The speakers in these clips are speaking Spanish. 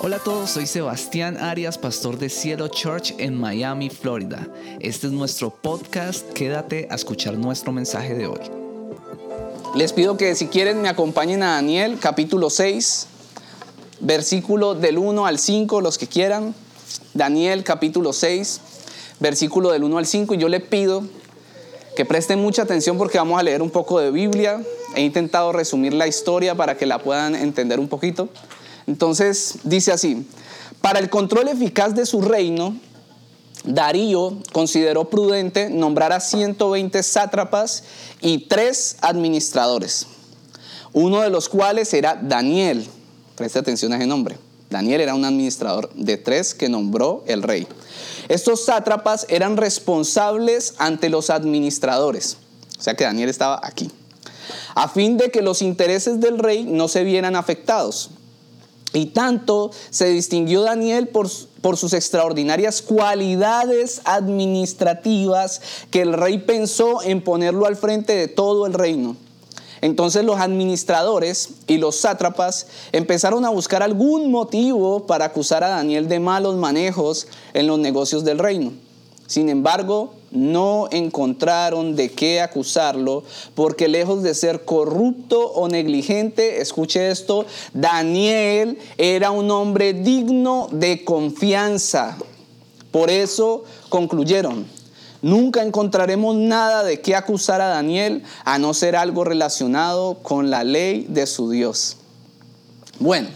Hola a todos, soy Sebastián Arias, pastor de Cielo Church en Miami, Florida. Este es nuestro podcast, quédate a escuchar nuestro mensaje de hoy. Les pido que si quieren me acompañen a Daniel capítulo 6, versículo del 1 al 5, los que quieran. Daniel capítulo 6, versículo del 1 al 5. Y yo le pido que presten mucha atención porque vamos a leer un poco de Biblia. He intentado resumir la historia para que la puedan entender un poquito. Entonces dice así, para el control eficaz de su reino, Darío consideró prudente nombrar a 120 sátrapas y tres administradores, uno de los cuales era Daniel. Preste atención a ese nombre. Daniel era un administrador de tres que nombró el rey. Estos sátrapas eran responsables ante los administradores. O sea que Daniel estaba aquí. A fin de que los intereses del rey no se vieran afectados. Y tanto se distinguió Daniel por, por, sus extraordinarias cualidades administrativas que el rey pensó en ponerlo al frente de todo el reino. Entonces los administradores y los sátrapas empezaron a buscar algún motivo para acusar a Daniel de malos manejos en los negocios del reino. Sin embargo, no encontraron de qué acusarlo, porque lejos de ser corrupto o negligente, escuche esto, Daniel era un hombre digno de confianza. Por eso concluyeron, nunca encontraremos nada de qué acusar a Daniel, a no ser algo relacionado con la ley de su Dios. Bueno,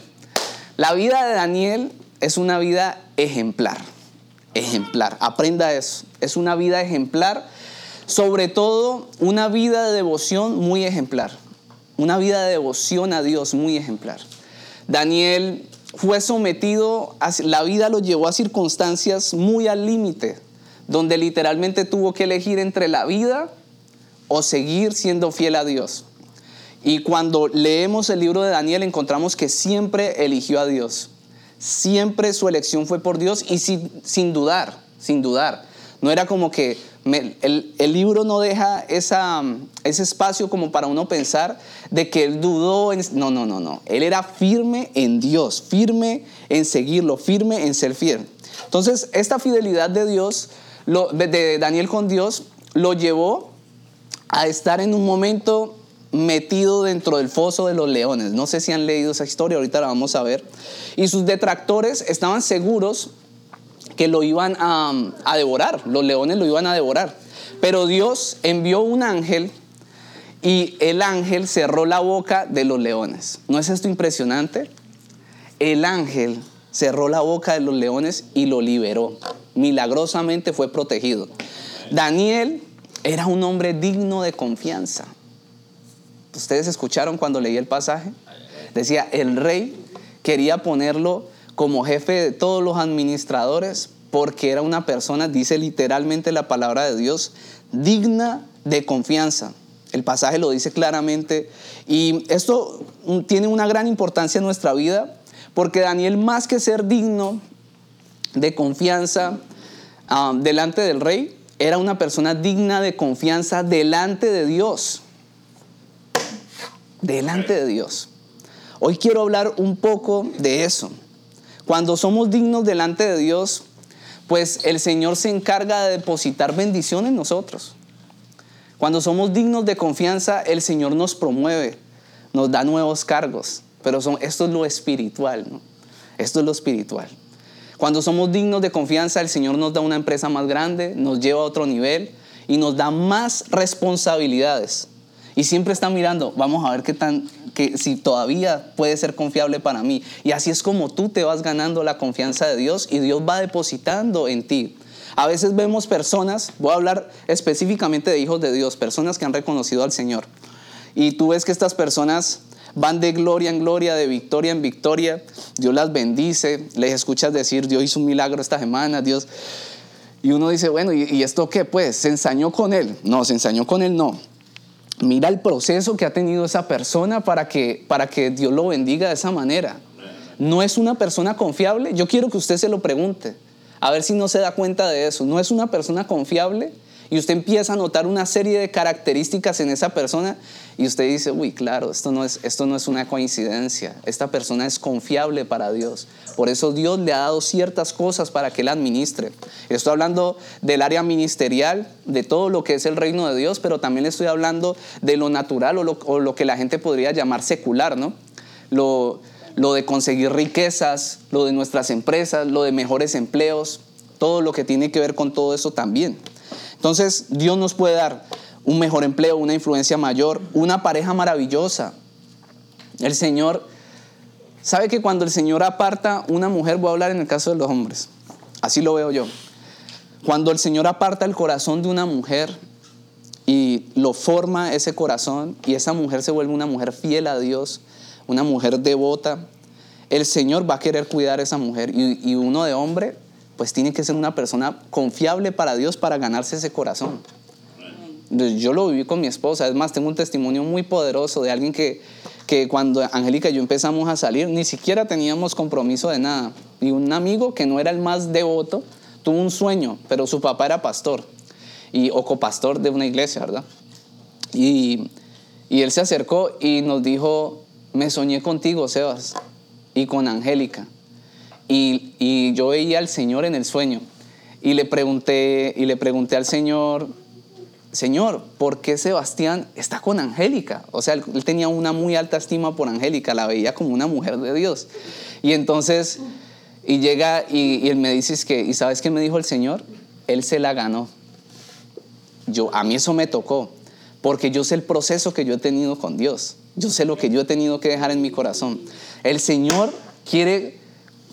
la vida de Daniel es una vida ejemplar ejemplar. Aprenda eso. Es una vida ejemplar, sobre todo una vida de devoción muy ejemplar. Una vida de devoción a Dios muy ejemplar. Daniel fue sometido, a, la vida lo llevó a circunstancias muy al límite, donde literalmente tuvo que elegir entre la vida o seguir siendo fiel a Dios. Y cuando leemos el libro de Daniel encontramos que siempre eligió a Dios. Siempre su elección fue por Dios y sin, dudar, sin dudar. No era como que el, libro no deja ese espacio como para uno pensar de que él dudó. En, no, no, no, no. Él era firme en Dios, firme en seguirlo, firme en ser fiel. Entonces, esta fidelidad de Dios, lo, de Daniel con Dios, lo llevó a estar en un momento metido dentro del foso de los leones. No sé si han leído esa historia, ahorita la vamos a ver. Y sus detractores estaban seguros que lo iban a, a, devorar, los leones lo iban a devorar. Pero Dios envió un ángel y el ángel cerró la boca de los leones. ¿No es esto impresionante? El ángel cerró la boca de los leones y lo liberó. Milagrosamente fue protegido. Daniel era un hombre digno de confianza. ¿Ustedes escucharon cuando leí el pasaje? Decía, el rey quería ponerlo como jefe de todos los administradores porque era una persona, dice literalmente la palabra de Dios, digna de confianza. El pasaje lo dice claramente y esto tiene una gran importancia en nuestra vida porque Daniel más que ser digno de confianza um, delante del rey, era una persona digna de confianza delante de Dios delante de Dios. Hoy quiero hablar un poco de eso. Cuando somos dignos delante de Dios, pues el Señor se encarga de depositar bendición en nosotros. Cuando somos dignos de confianza, el Señor nos promueve, nos da nuevos cargos. Pero esto es lo espiritual, ¿no? Esto es lo espiritual. Cuando somos dignos de confianza, el Señor nos da una empresa más grande, nos lleva a otro nivel y nos da más responsabilidades. Y siempre está mirando, vamos a ver qué tan, que si todavía puede ser confiable para mí. Y así es como tú te vas ganando la confianza de Dios y Dios va depositando en ti. A veces vemos personas, voy a hablar específicamente de hijos de Dios, personas que han reconocido al Señor. Y tú ves que estas personas van de gloria en gloria, de victoria en victoria. Dios las bendice, les escuchas decir, Dios hizo un milagro esta semana, Dios... Y uno dice, bueno, ¿y, y esto qué? Pues, ¿se ensañó con él? No, se ensañó con él, no mira el proceso que ha tenido esa persona para que, para que Dios lo bendiga de esa manera. ¿No es una persona confiable? Yo quiero que usted se lo pregunte, a ver si no se da cuenta de eso. ¿No es una persona confiable? y usted empieza a notar una serie de características en esa persona y usted dice, uy, claro, esto no es, esto no es una coincidencia, esta persona es confiable para Dios. Por eso Dios le ha dado ciertas cosas para que él administre. Estoy hablando del área ministerial, de todo lo que es el reino de Dios, pero también estoy hablando de lo natural o lo, lo que la gente podría llamar secular, ¿no? Lo, lo de conseguir riquezas, lo de nuestras empresas, lo de mejores empleos, todo lo que tiene que ver con todo eso también. Entonces, Dios nos puede dar un mejor empleo, una influencia mayor, una pareja maravillosa. El Señor, ¿sabe que cuando el Señor aparta una mujer, voy a hablar en el caso de los hombres, así lo veo yo, cuando el Señor aparta el corazón de una mujer y lo forma ese corazón y esa mujer se vuelve una mujer fiel a Dios, una mujer devota, el Señor va a querer cuidar a esa mujer y, y uno de hombre pues tiene que ser una persona confiable para Dios para ganarse ese corazón. Yo lo viví con mi esposa, es más, tengo un testimonio muy poderoso de alguien que, que cuando Angélica y yo empezamos a salir, ni siquiera teníamos compromiso de nada. Y un amigo que no era el más devoto, tuvo un sueño, pero su papá era pastor y, o copastor de una iglesia, ¿verdad? Y, y él se acercó y nos dijo, me soñé contigo, Sebas, y con Angélica. Y, y, yo veía al Señor en el sueño. Y le pregunté, y le pregunté al Señor, Señor, ¿por qué Sebastián está con Angélica? O sea, él, tenía una muy alta estima por Angélica, la veía como una mujer de Dios. Y entonces, y llega y, y él me dice, es que, ¿y sabes qué me dijo el Señor? Él se la ganó. Yo, a mí eso me tocó, porque yo sé el proceso que yo he tenido con Dios. Yo sé lo que yo he tenido que dejar en mi corazón. El Señor quiere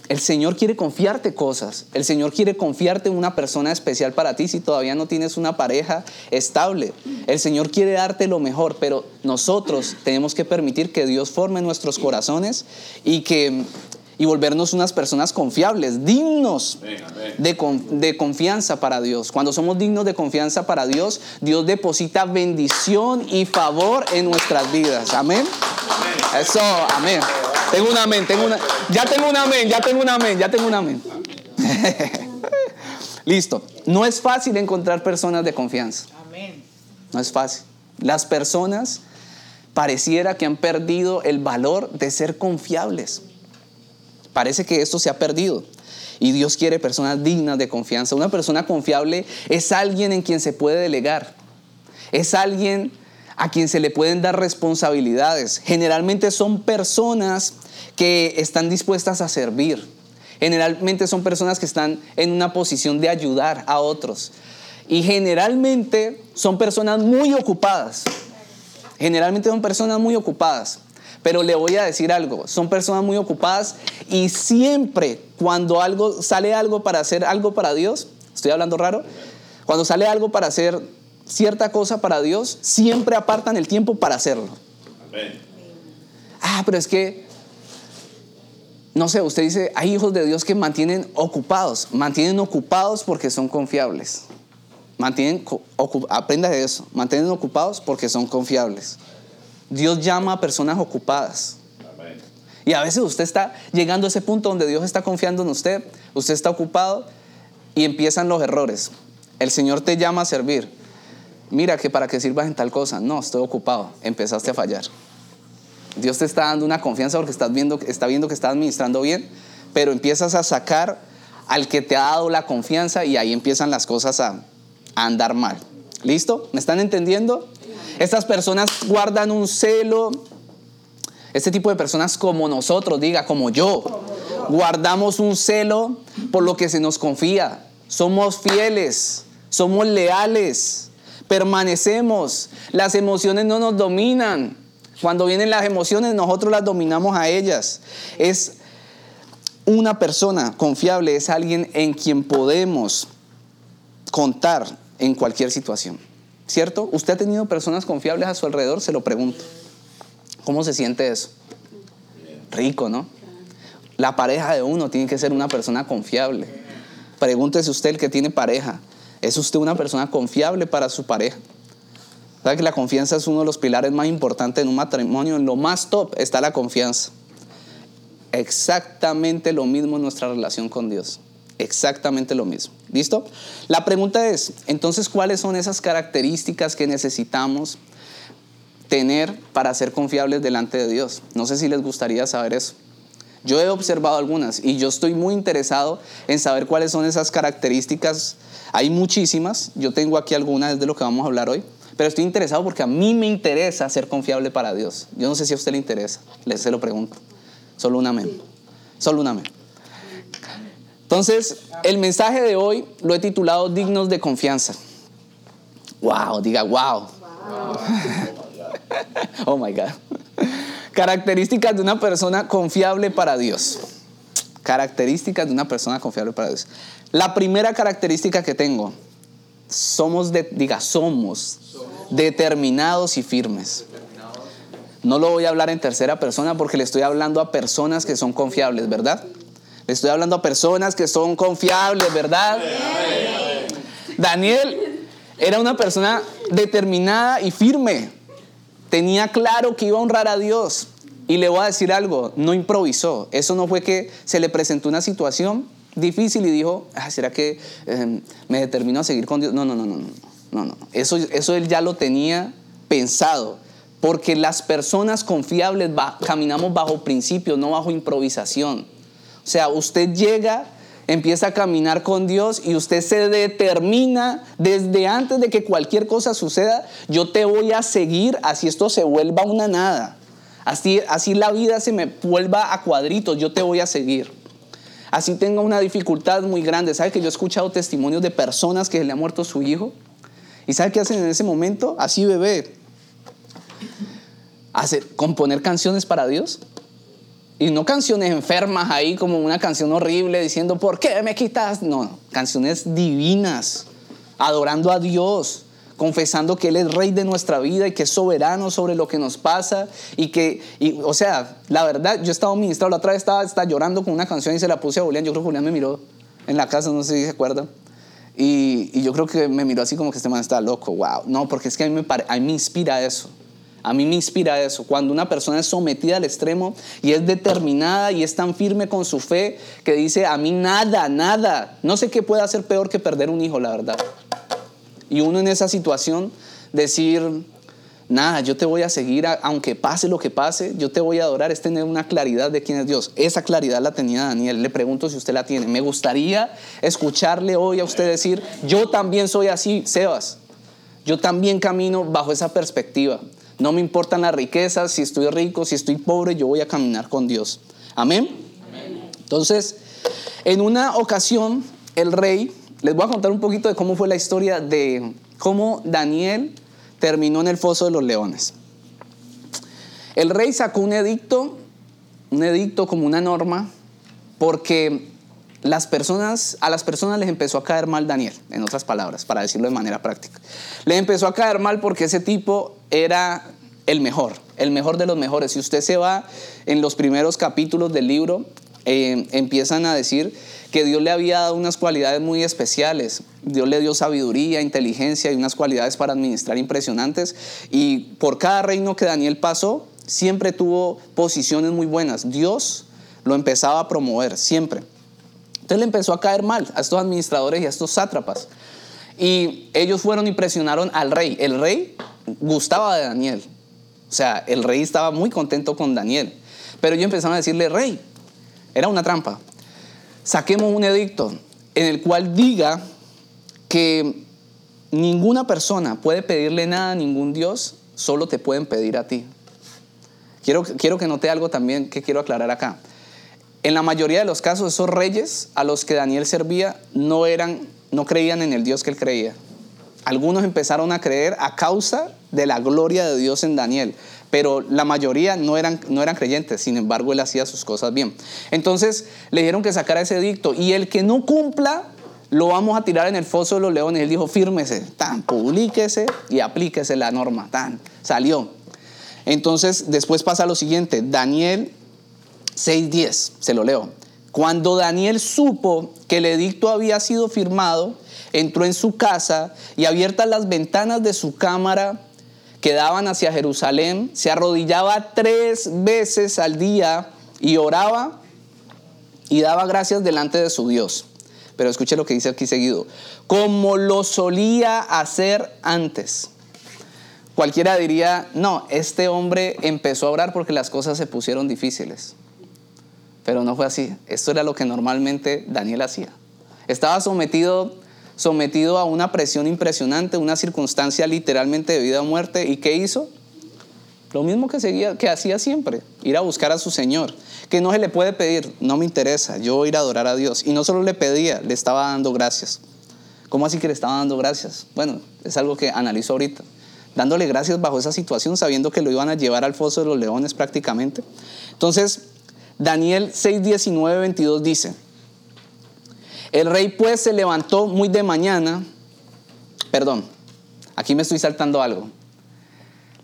el Señor quiere confiarte cosas. El Señor quiere confiarte una persona especial para ti si todavía no tienes una pareja estable. El Señor quiere darte lo mejor, pero nosotros tenemos que permitir que Dios forme nuestros corazones y que y volvernos unas personas confiables, dignos de, de, confianza para Dios. Cuando somos dignos de confianza para Dios, Dios deposita bendición y favor en nuestras vidas. Amén. Eso, amén. Tengo un amén, tengo una, ya tengo un amén, ya tengo un amén, ya tengo un amén. Listo. No es fácil encontrar personas de confianza. Amén. No es fácil. Las personas pareciera que han perdido el valor de ser confiables. Parece que esto se ha perdido. Y Dios quiere personas dignas de confianza. Una persona confiable es alguien en quien se puede delegar. Es alguien a quien se le pueden dar responsabilidades. Generalmente son personas que están dispuestas a servir. Generalmente son personas que están en una posición de ayudar a otros. Y generalmente son personas muy ocupadas. Generalmente son personas muy ocupadas. Pero le voy a decir algo, son personas muy ocupadas y siempre cuando algo sale algo para hacer algo para Dios, estoy hablando raro, cuando sale algo para hacer cierta cosa para Dios, siempre apartan el tiempo para hacerlo. Amén. Ah, pero es que, no sé, usted dice, hay hijos de Dios que mantienen ocupados, mantienen ocupados porque son confiables. Mantienen, aprenda de eso, mantienen ocupados porque son confiables. Dios llama a personas ocupadas. Y a veces usted está llegando a ese punto donde Dios está confiando en usted, usted está ocupado y empiezan los errores. El Señor te llama a servir mira que para que sirvas en tal cosa, no, estoy ocupado, empezaste a fallar. Dios te está dando una confianza porque estás viendo, está viendo que estás administrando bien, pero empiezas a sacar al que te ha dado la confianza y ahí empiezan las cosas a, a andar mal. ¿Listo? ¿Me están entendiendo? Estas personas guardan un celo, este tipo de personas como nosotros, diga, como yo, guardamos un celo por lo que se nos confía. Somos fieles, somos leales permanecemos. Las emociones no nos dominan. Cuando vienen las emociones, nosotros las dominamos a ellas. Es una persona confiable, es alguien en quien podemos contar en cualquier situación. ¿Cierto? ¿Usted ha tenido personas confiables a su alrededor? Se lo pregunto. ¿Cómo se siente eso? Rico, ¿no? La pareja de uno tiene que ser una persona confiable. Pregúntese usted el que tiene pareja. ¿Es usted una persona confiable para su pareja? ¿Sabe que la confianza es uno de los pilares más importantes en un matrimonio? En lo más top está la confianza. Exactamente lo mismo en nuestra relación con Dios. Exactamente lo mismo. ¿Listo? La pregunta es, entonces, ¿cuáles son esas características que necesitamos tener para ser confiables delante de Dios? No sé si les gustaría saber eso. Yo he observado algunas y yo estoy muy interesado en saber cuáles son esas características. Hay muchísimas, yo tengo aquí algunas de lo que vamos a hablar hoy, pero estoy interesado porque a mí me interesa ser confiable para Dios. Yo no sé si a usted le interesa, le se lo pregunto. Solo un amén. Solo un amén. Entonces, el mensaje de hoy lo he titulado Dignos de confianza. Wow, diga wow. oh my God. Características de una persona confiable para Dios. Características de una persona confiable para Dios. La primera característica que tengo, somos, diga, somos determinados y firmes. No lo voy a hablar en tercera persona porque le estoy hablando a personas que son confiables, ¿verdad? Estoy hablando a personas que son confiables, ¿verdad? Daniel era una persona determinada y firme. Tenía claro que iba a honrar a Dios. Y le voy a decir algo, no improvisó. Eso no fue que se le presentó una situación difícil y dijo, ah, ¿será que em, me determinó a seguir con Dios? No, no, no, no, no. no, no. Eso, eso él ya lo tenía pensado. Porque las personas confiables caminamos bajo principios, no bajo improvisación. O sea, usted llega, empieza a caminar con Dios y usted se determina desde antes de que cualquier cosa suceda, yo te voy a seguir así esto se vuelva una nada. Así, así la vida se me vuelva a cuadritos, yo te voy a seguir. Así tenga una dificultad muy grande. ¿Sabe que yo he escuchado testimonios de personas que le ha muerto su hijo? ¿Y sabe qué hacen en ese momento? Así bebé, hacer, componer canciones para Dios. Y no canciones enfermas ahí como una canción horrible diciendo, ¿por qué me quitas? No, canciones divinas, adorando a Dios, confesando que Él es rey de nuestra vida y que es soberano sobre lo que nos pasa. Y que, y, o sea, la verdad, yo estaba ministrado, la otra vez estaba, estaba llorando con una canción y se la puse a Julián. Yo creo que Julián me miró en la casa, no sé si se acuerdan. Y, y yo creo que me miró así como que este man está loco, wow. No, porque es que a mí me, a mí me inspira eso. A mí me inspira eso, cuando una persona es sometida al extremo y es determinada y es tan firme con su fe que dice, a mí nada, nada, no sé qué puede hacer peor que perder un hijo, la verdad. Y uno en esa situación decir, nada, yo te voy a seguir, aunque pase lo que pase, yo te voy a adorar, es tener una claridad de quién es Dios. Esa claridad la tenía Daniel, le pregunto si usted la tiene. Me gustaría escucharle hoy a usted decir, yo también soy así, Sebas, yo también camino bajo esa perspectiva. No me importan las riquezas, si estoy rico, si estoy pobre, yo voy a caminar con Dios. Amén. Entonces, en una ocasión, el rey, les voy a contar un poquito de cómo fue la historia de cómo Daniel terminó en el foso de los leones. El rey sacó un edicto, un edicto como una norma, porque las personas, a las personas les empezó a caer mal Daniel, en otras palabras, para decirlo de manera práctica. Les empezó a caer mal porque ese tipo era el mejor, el mejor de los mejores. Si usted se va en los primeros capítulos del libro, eh, empiezan a decir que Dios le había dado unas cualidades muy especiales. Dios le dio sabiduría, inteligencia y unas cualidades para administrar impresionantes. Y por cada reino que Daniel pasó, siempre tuvo posiciones muy buenas. Dios lo empezaba a promover, siempre. Entonces le empezó a caer mal a estos administradores y a estos sátrapas. Y ellos fueron y presionaron al rey. El rey gustaba de Daniel. O sea, el rey estaba muy contento con Daniel. Pero ellos empezaron a decirle, rey, era una trampa. Saquemos un edicto en el cual diga que ninguna persona puede pedirle nada a ningún Dios, solo te pueden pedir a ti. Quiero, quiero que note algo también que quiero aclarar acá. En la mayoría de los casos, esos reyes a los que Daniel servía no, eran, no creían en el Dios que él creía. Algunos empezaron a creer a causa de la gloria de Dios en Daniel, pero la mayoría no eran, no eran creyentes, sin embargo él hacía sus cosas bien. Entonces le dijeron que sacara ese edicto y el que no cumpla lo vamos a tirar en el foso de los leones. Él dijo, fírmese, tan, publíquese y aplíquese la norma, tan, salió. Entonces después pasa lo siguiente, Daniel 6.10, se lo leo. Cuando Daniel supo que el edicto había sido firmado, entró en su casa y abiertas las ventanas de su cámara que daban hacia Jerusalén, se arrodillaba tres veces al día y oraba y daba gracias delante de su Dios. Pero escuche lo que dice aquí seguido. Como lo solía hacer antes. Cualquiera diría, no, este hombre empezó a orar porque las cosas se pusieron difíciles. Pero no fue así. Esto era lo que normalmente Daniel hacía. Estaba sometido, sometido a una presión impresionante, una circunstancia literalmente de vida o muerte. ¿Y qué hizo? Lo mismo que, seguía, que hacía siempre, ir a buscar a su Señor. Que no se le puede pedir, no me interesa, yo ir a adorar a Dios. Y no solo le pedía, le estaba dando gracias. ¿Cómo así que le estaba dando gracias? Bueno, es algo que analizo ahorita. Dándole gracias bajo esa situación, sabiendo que lo iban a llevar al foso de los leones prácticamente. Entonces, Daniel 6, 19, 22 dice, el rey pues se levantó muy de mañana, perdón, aquí me estoy saltando algo.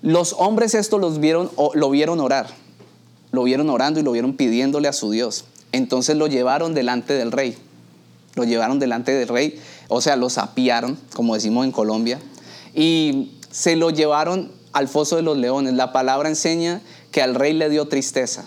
Los hombres estos los vieron, lo vieron orar, lo vieron orando y lo vieron pidiéndole a su Dios. Entonces lo llevaron delante del rey, lo llevaron delante del rey, o sea, lo sapiaron, como decimos en Colombia, y se lo llevaron al foso de los leones. La palabra enseña que al rey le dio tristeza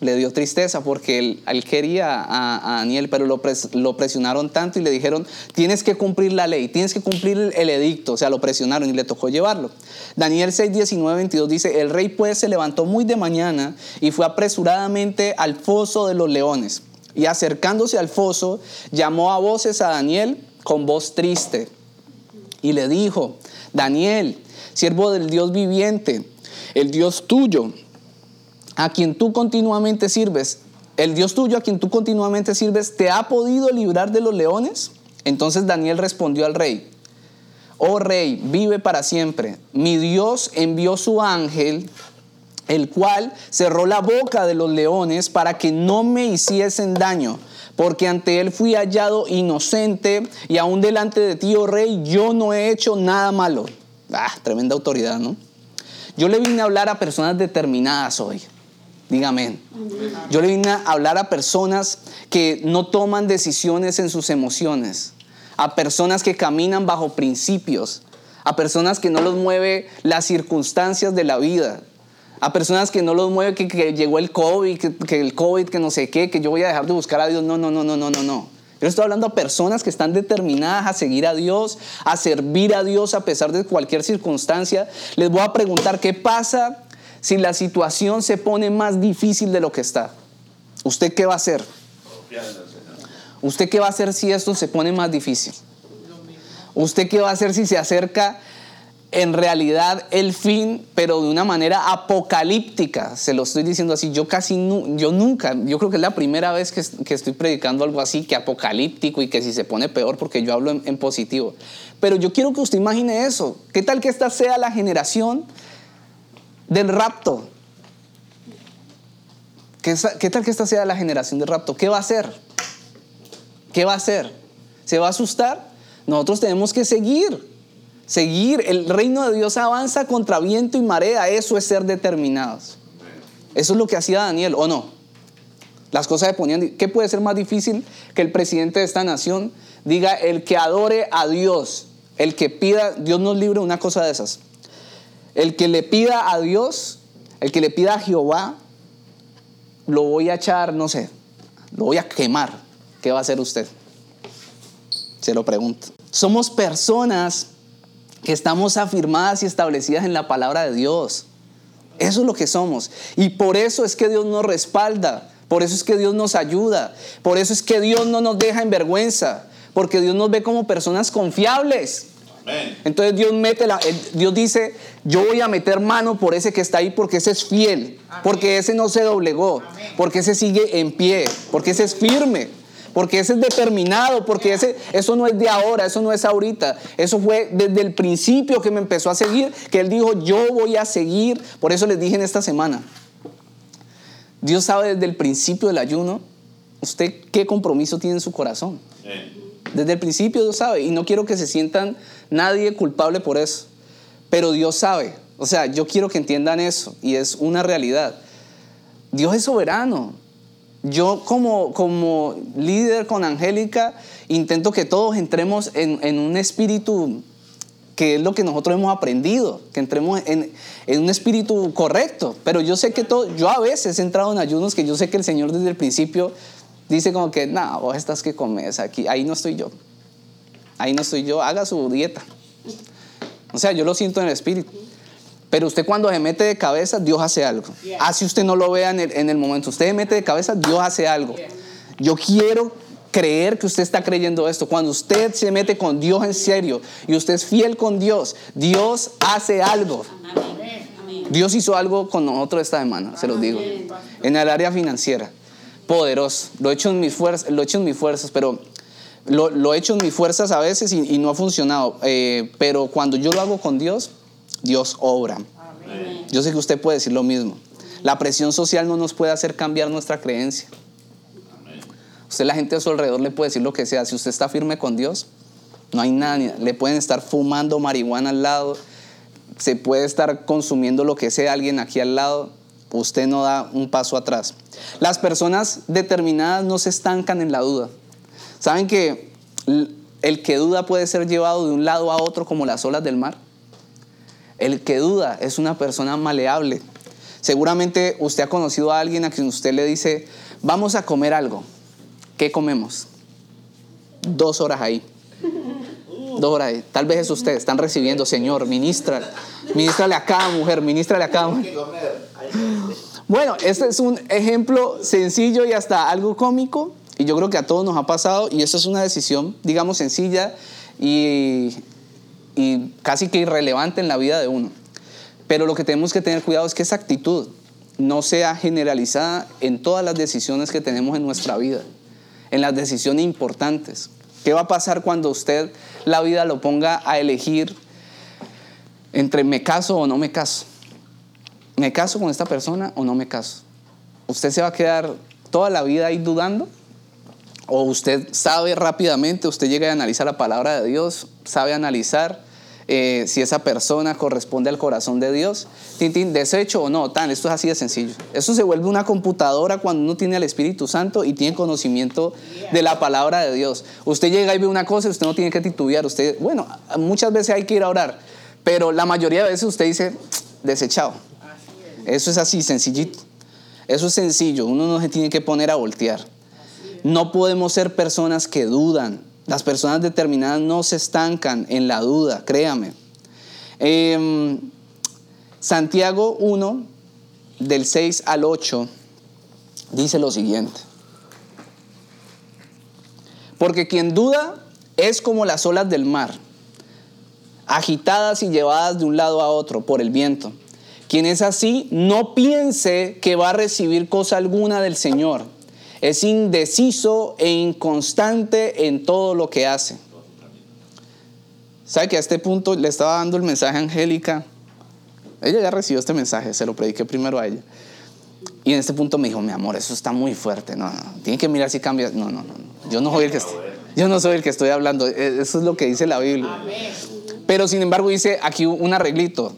le dio tristeza porque él, quería a, Daniel, pero lo, lo, presionaron tanto y le dijeron, tienes que cumplir la ley, tienes que cumplir el, edicto, o sea, lo presionaron y le tocó llevarlo. Daniel 6, 19, 22 dice, el rey pues se levantó muy de mañana y fue apresuradamente al foso de los leones. Y acercándose al foso, llamó a voces a Daniel con voz triste y le dijo, Daniel, siervo del Dios viviente, el Dios tuyo, a quien tú continuamente sirves, el Dios tuyo a quien tú continuamente sirves, ¿te ha podido librar de los leones? Entonces Daniel respondió al rey, oh rey, vive para siempre. Mi Dios envió su ángel, el cual cerró la boca de los leones para que no me hiciesen daño, porque ante él fui hallado inocente y aún delante de ti, oh rey, yo no he hecho nada malo. Ah, tremenda autoridad, ¿no? Yo le vine a hablar a personas determinadas hoy. Dígame. Yo le vine a hablar a personas que no toman decisiones en sus emociones, a personas que caminan bajo principios, a personas que no los mueve las circunstancias de la vida, a personas que no los mueve que, llegó el COVID, que, que, el COVID, que no sé qué, que yo voy a dejar de buscar a Dios. No, no, no, no, no, no, no. Yo estoy hablando a personas que están determinadas a seguir a Dios, a servir a Dios a pesar de cualquier circunstancia. Les voy a preguntar qué pasa si la situación se pone más difícil de lo que está? ¿Usted qué va a hacer? ¿Usted qué va a hacer si esto se pone más difícil? ¿Usted qué va a hacer si se acerca en realidad el fin, pero de una manera apocalíptica? Se lo estoy diciendo así. Yo casi, yo nunca, yo creo que es la primera vez que, estoy predicando algo así, que apocalíptico y que si se pone peor, porque yo hablo en positivo. Pero yo quiero que usted imagine eso. ¿Qué tal que esta sea la generación del rapto. ¿Qué, tal que esta sea la generación del rapto? ¿Qué va a hacer? ¿Qué va a hacer? ¿Se va a asustar? Nosotros tenemos que seguir, seguir. El reino de Dios avanza contra viento y marea. Eso es ser determinados. Eso es lo que hacía Daniel, ¿o no? Las cosas se ponían... ¿Qué puede ser más difícil que el presidente de esta nación diga, el que adore a Dios, el que pida, Dios nos libre una cosa de esas? El que le pida a Dios, el que le pida a Jehová, lo voy a echar, no sé, lo voy a quemar. ¿Qué va a hacer usted? Se lo pregunto. Somos personas que estamos afirmadas y establecidas en la palabra de Dios. Eso es lo que somos. Y por eso es que Dios nos respalda. Por eso es que Dios nos ayuda. Por eso es que Dios no nos deja en vergüenza. Porque Dios nos ve como personas confiables. Entonces Dios mete la, Dios dice, yo voy a meter mano por ese que está ahí porque ese es fiel, porque ese no se doblegó, porque ese sigue en pie, porque ese es firme, porque ese es determinado, porque ese, eso no es de ahora, eso no es ahorita, eso fue desde el principio que me empezó a seguir, que él dijo, yo voy a seguir, por eso les dije en esta semana, Dios sabe desde el principio del ayuno, usted qué compromiso tiene en su corazón. Desde el principio Dios sabe y no quiero que se sientan nadie culpable por eso, pero Dios sabe. O sea, yo quiero que entiendan eso y es una realidad. Dios es soberano. Yo como, como líder con Angélica intento que todos entremos en, un espíritu que es lo que nosotros hemos aprendido, que entremos en, en, un espíritu correcto. Pero yo sé que todo, yo a veces he entrado en ayunos que yo sé que el Señor desde el principio dice como que, no, vos estás que comes aquí, ahí no estoy yo. Ahí no estoy yo, haga su dieta. O sea, yo lo siento en el espíritu. Pero usted cuando se mete de cabeza, Dios hace algo. Así usted no lo vea en el, en el momento. Usted se mete de cabeza, Dios hace algo. Yo quiero creer que usted está creyendo esto. Cuando usted se mete con Dios en serio y usted es fiel con Dios, Dios hace algo. Dios hizo algo con nosotros esta semana, se los digo. En el área financiera. Poderoso. Lo he hecho en mis fuerzas, lo he hecho en mis fuerzas, pero lo, he hecho en mis fuerzas a veces y, no ha funcionado. Eh, pero cuando yo lo hago con Dios, Dios obra. Yo sé que usted puede decir lo mismo. La presión social no nos puede hacer cambiar nuestra creencia. Usted, la gente a su alrededor le puede decir lo que sea. Si usted está firme con Dios, no hay nadie. Le pueden estar fumando marihuana al lado. Se puede estar consumiendo lo que sea alguien aquí al lado. Usted no da un paso atrás. Las personas determinadas no se estancan en la duda. ¿Saben que el que duda puede ser llevado de un lado a otro como las olas del mar? El que duda es una persona maleable. Seguramente usted ha conocido a alguien a quien usted le dice, vamos a comer algo. ¿Qué comemos? Dos horas ahí. Dos horas ahí. Tal vez es usted. Están recibiendo, Señor, ministra. Ministrale a cada mujer, ministrale a cada mujer. Bueno, este es un ejemplo sencillo y hasta algo cómico. Y yo creo que a todos nos ha pasado. Y eso es una decisión, digamos, sencilla y y casi que irrelevante en la vida de uno. Pero lo que tenemos que tener cuidado es que esa actitud no sea generalizada en todas las decisiones que tenemos en nuestra vida, en las decisiones importantes. ¿Qué va a pasar cuando usted la vida lo ponga a elegir entre me caso o no me caso? ¿Me caso con esta persona o no me caso? ¿Usted se va a quedar toda la vida ahí dudando? ¿O usted sabe rápidamente, usted llega a analizar la palabra de Dios, sabe analizar eh, si esa persona corresponde al corazón de Dios. Tintín, desecho o no, tan, esto es así de sencillo. Eso se vuelve una computadora cuando uno tiene al Espíritu Santo y tiene conocimiento de la palabra de Dios. Usted llega y ve una cosa y usted no tiene que titubear. Usted, bueno, muchas veces hay que ir a orar, pero la mayoría de veces usted dice, desechado. Eso es así, sencillito. Eso es sencillo, uno no se tiene que poner a voltear. No podemos ser personas que dudan, las personas determinadas no se estancan en la duda, créame. Em, Santiago 1, del 6 al 8, dice lo siguiente. Porque quien duda es como las olas del mar, agitadas y llevadas de un lado a otro por el viento. Quien es así, no piense que va a recibir cosa alguna del Señor es indeciso e inconstante en todo lo que hace. ¿Sabe que a este punto le estaba dando el mensaje a Angélica? Ella ya recibió este mensaje, se lo prediqué primero a ella. Y en este punto me dijo, mi amor, eso está muy fuerte. No, no, tiene que mirar si cambia. No, no, no. Yo no soy el que, yo no soy el que estoy hablando. E, eso es lo que dice la Biblia. Pero sin embargo dice aquí un arreglito.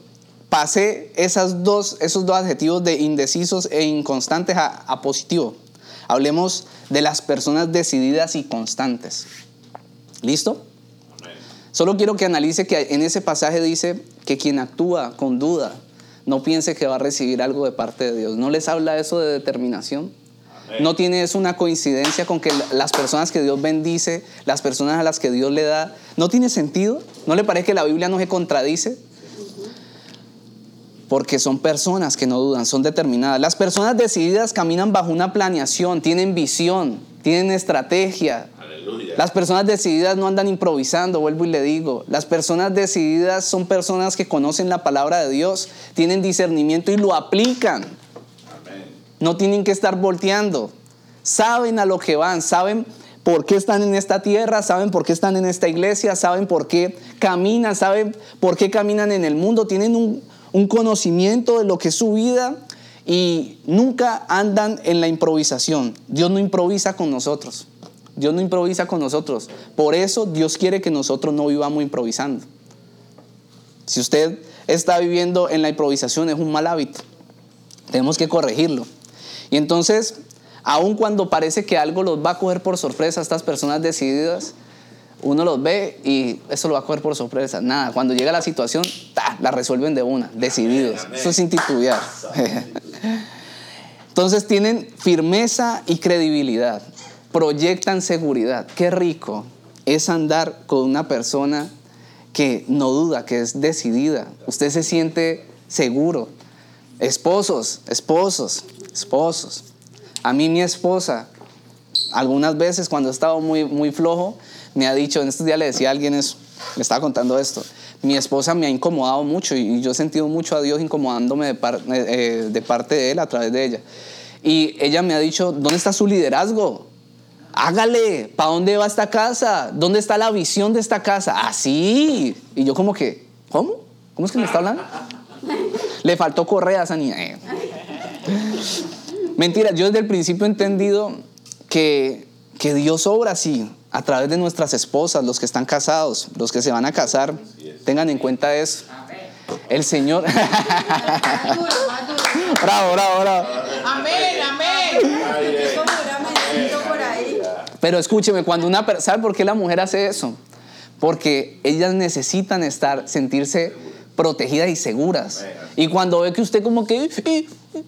Pasé esas dos, esos dos adjetivos de indecisos e inconstantes a, a positivo. Hablemos de las personas decididas y constantes. ¿Listo? Solo quiero que analice que en ese pasaje dice que quien actúa con duda no piense que va a recibir algo de parte de Dios. ¿No les habla eso de determinación? ¿No tiene eso una coincidencia con que las personas que Dios bendice, las personas a las que Dios le da, no tiene sentido? ¿No le parece que la Biblia no se contradice? Porque son personas que no dudan, son determinadas. Las personas decididas caminan bajo una planeación, tienen visión, tienen estrategia. Las personas decididas no andan improvisando, vuelvo y le digo. Las personas decididas son personas que conocen la palabra de Dios, tienen discernimiento y lo aplican. No tienen que estar volteando. Saben a lo que van, saben por qué están en esta tierra, saben por qué están en esta iglesia, saben por qué caminan, saben por qué caminan en el mundo, tienen un, un conocimiento de lo que es su vida y nunca andan en la improvisación. Dios no improvisa con nosotros. Dios no improvisa con nosotros. Por eso Dios quiere que nosotros no vivamos improvisando. Si usted está viviendo en la improvisación es un mal hábito. Tenemos que corregirlo. Y entonces, aun cuando parece que algo los va a coger por sorpresa a estas personas decididas, uno los ve y eso lo va a coger por sorpresa. Nada, cuando llega la situación, la resuelven de una, decididos. Eso es sin Entonces tienen firmeza y credibilidad. proyectan seguridad. Qué rico es andar con una persona que no duda, que es decidida. Usted se siente seguro. Esposos, esposos, esposos. A mí mi esposa, algunas veces cuando he estado muy, muy flojo, me ha dicho, en estos días le decía a alguien, es, le estaba contando esto, mi esposa me ha incomodado mucho y yo he sentido mucho a Dios incomodándome de, eh, de parte de Él a través de ella. Y ella me ha dicho, ¿dónde está su liderazgo? Hágale, ¿para dónde va esta casa? ¿Dónde está la visión de esta casa? Así. Ah, y yo como que, ¿cómo? ¿Cómo es que me está hablando? Le faltó correa a esa niña. Eh. Mentira, yo desde el principio he entendido que, que Dios obra así, a través de nuestras esposas, los que están casados, los que se van a casar, tengan en cuenta eso. El Señor. bravo, bravo, bravo. Amén, amén. Pero escúcheme, cuando una persona, ¿sabe por qué la mujer hace eso? Porque ellas necesitan estar, sentirse protegidas y seguras. Y cuando ve que usted como que,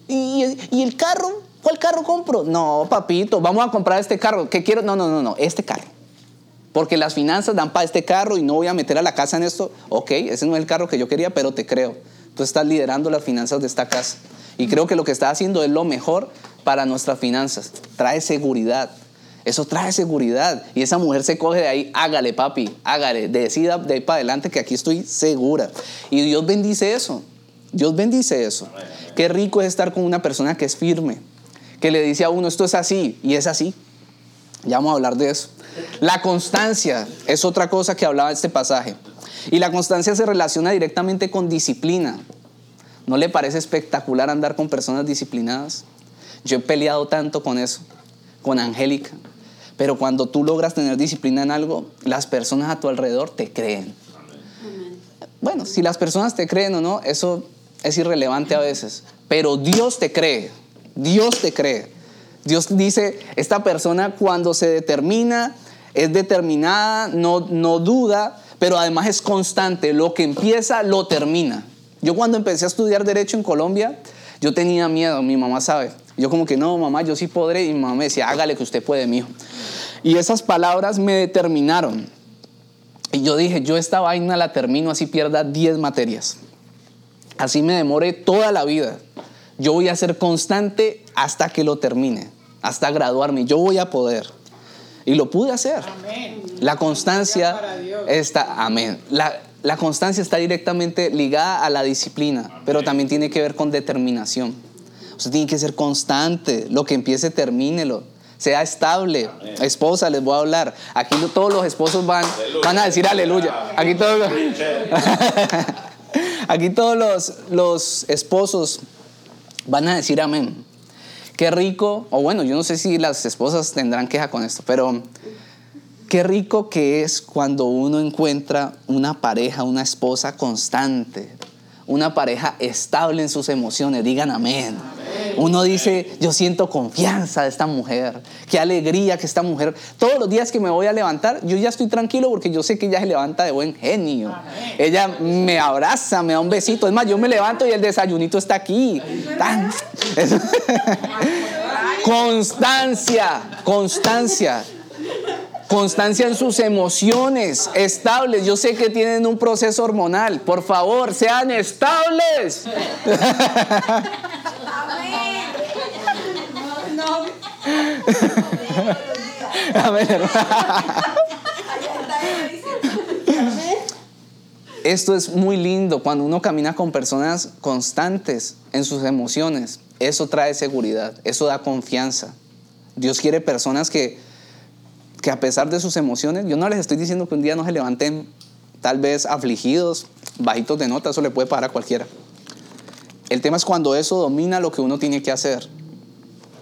¿y, el carro? ¿Cuál carro compro? No, papito, vamos a comprar este carro. ¿Qué quiero? No, no, no, no, este carro. Porque las finanzas dan para este carro y no voy a meter a la casa en esto. Ok, ese no es el carro que yo quería, pero te creo. Tú estás liderando las finanzas de esta casa. Y creo que lo que está haciendo es lo mejor para nuestras finanzas. Trae seguridad. Eso trae seguridad. Y esa mujer se coge de ahí, hágale papi, hágale, decida de ahí para adelante que aquí estoy segura. Y Dios bendice eso. Dios bendice eso. Qué rico es estar con una persona que es firme, que le dice a uno, esto es así, y es así. Ya vamos a hablar de eso. La constancia es otra cosa que hablaba este pasaje. Y la constancia se relaciona directamente con disciplina. ¿No le parece espectacular andar con personas disciplinadas? Yo he peleado tanto con eso, con Angélica. Pero cuando tú logras tener disciplina en algo, las personas a tu alrededor te creen. Bueno, si las personas te creen o no, eso es irrelevante a veces. Pero Dios te cree. Dios te cree. Dios dice, esta persona cuando se determina, es determinada, no, no duda, pero además es constante. Lo que empieza, lo termina. Yo cuando empecé a estudiar derecho en Colombia, yo tenía miedo, mi mamá sabe. Yo como que no, mamá, yo sí podré. Y mi mamá me decía, hágale que usted puede, mijo. Y esas palabras me determinaron. Y yo dije, yo esta vaina la termino así pierda 10 materias. Así me demore toda la vida. Yo voy a ser constante hasta que lo termine, hasta graduarme. Yo voy a poder. Y lo pude hacer. La constancia está, amén. La, la constancia está directamente ligada a la disciplina, pero también tiene que ver con determinación. Usted tiene que ser constante. Lo que empiece, termínelo. Sea estable. Esposa, les voy a hablar. Aquí todos los esposos van, van a decir aleluya. Aquí todos los, aquí todos los, los esposos van a decir amén. Qué rico, o bueno, yo no sé si las esposas tendrán queja con esto, pero qué rico que es cuando uno encuentra una pareja, una esposa constante, una pareja estable en sus emociones. Digan amén. Uno dice, yo siento confianza de esta mujer, qué alegría que esta mujer, todos los días que me voy a levantar, yo ya estoy tranquilo porque yo sé que ella se levanta de buen genio. Ella me abraza, me da un besito. Es más, yo me levanto y el desayunito está aquí. constancia, constancia. Constancia en sus emociones, estables. Yo sé que tienen un proceso hormonal. Por favor, sean estables. Esto es muy lindo cuando uno camina con personas constantes en sus emociones. Eso trae seguridad, eso da confianza. Dios quiere personas que, que a pesar de sus emociones, yo no les estoy diciendo que un día no se levanten tal vez afligidos, bajitos de nota, eso le puede parar a cualquiera. El tema es cuando eso domina lo que uno tiene que hacer.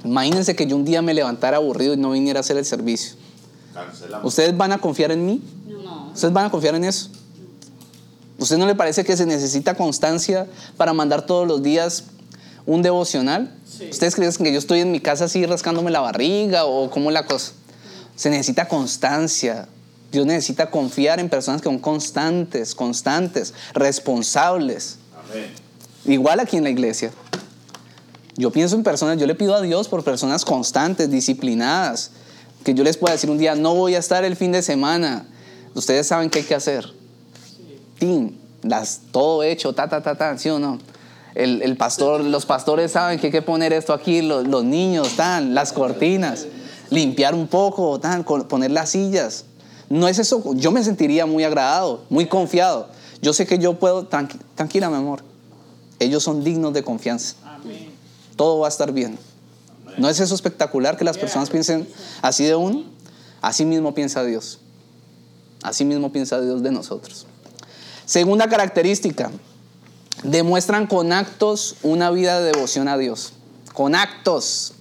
Imagínense que yo un día me levantara aburrido y no viniera a hacer el servicio. ¿Ustedes van a confiar en mí? No. ¿Ustedes van a confiar en eso? ¿Usted no le parece que se necesita constancia para mandar todos los días un devocional? ¿Ustedes creen que yo estoy en mi casa así rascándome la barriga o cómo es la cosa? Se necesita constancia. Dios necesita confiar en personas que son constantes, constantes, responsables. Igual aquí en la iglesia. Yo pienso en personas, yo le pido a Dios por personas constantes, disciplinadas, Que yo les pueda decir un día, no voy a estar el fin de semana. Ustedes saben qué hay que hacer. Tim, las, todo hecho, ta, ta, ta, ta, ¿sí o no? El, pastor, los pastores saben que hay que poner esto aquí, los, los niños, tan, las cortinas, limpiar un poco, tan, poner las sillas. No es eso, yo me sentiría muy agradado, muy confiado. Yo sé que yo puedo, tranquila mi amor, ellos son dignos de confianza. Todo va a estar bien. ¿No es eso espectacular que las personas piensen así de uno? Así mismo piensa Dios. Así mismo piensa Dios de nosotros. Segunda característica, demuestran con actos una vida de devoción a Dios. Con actos,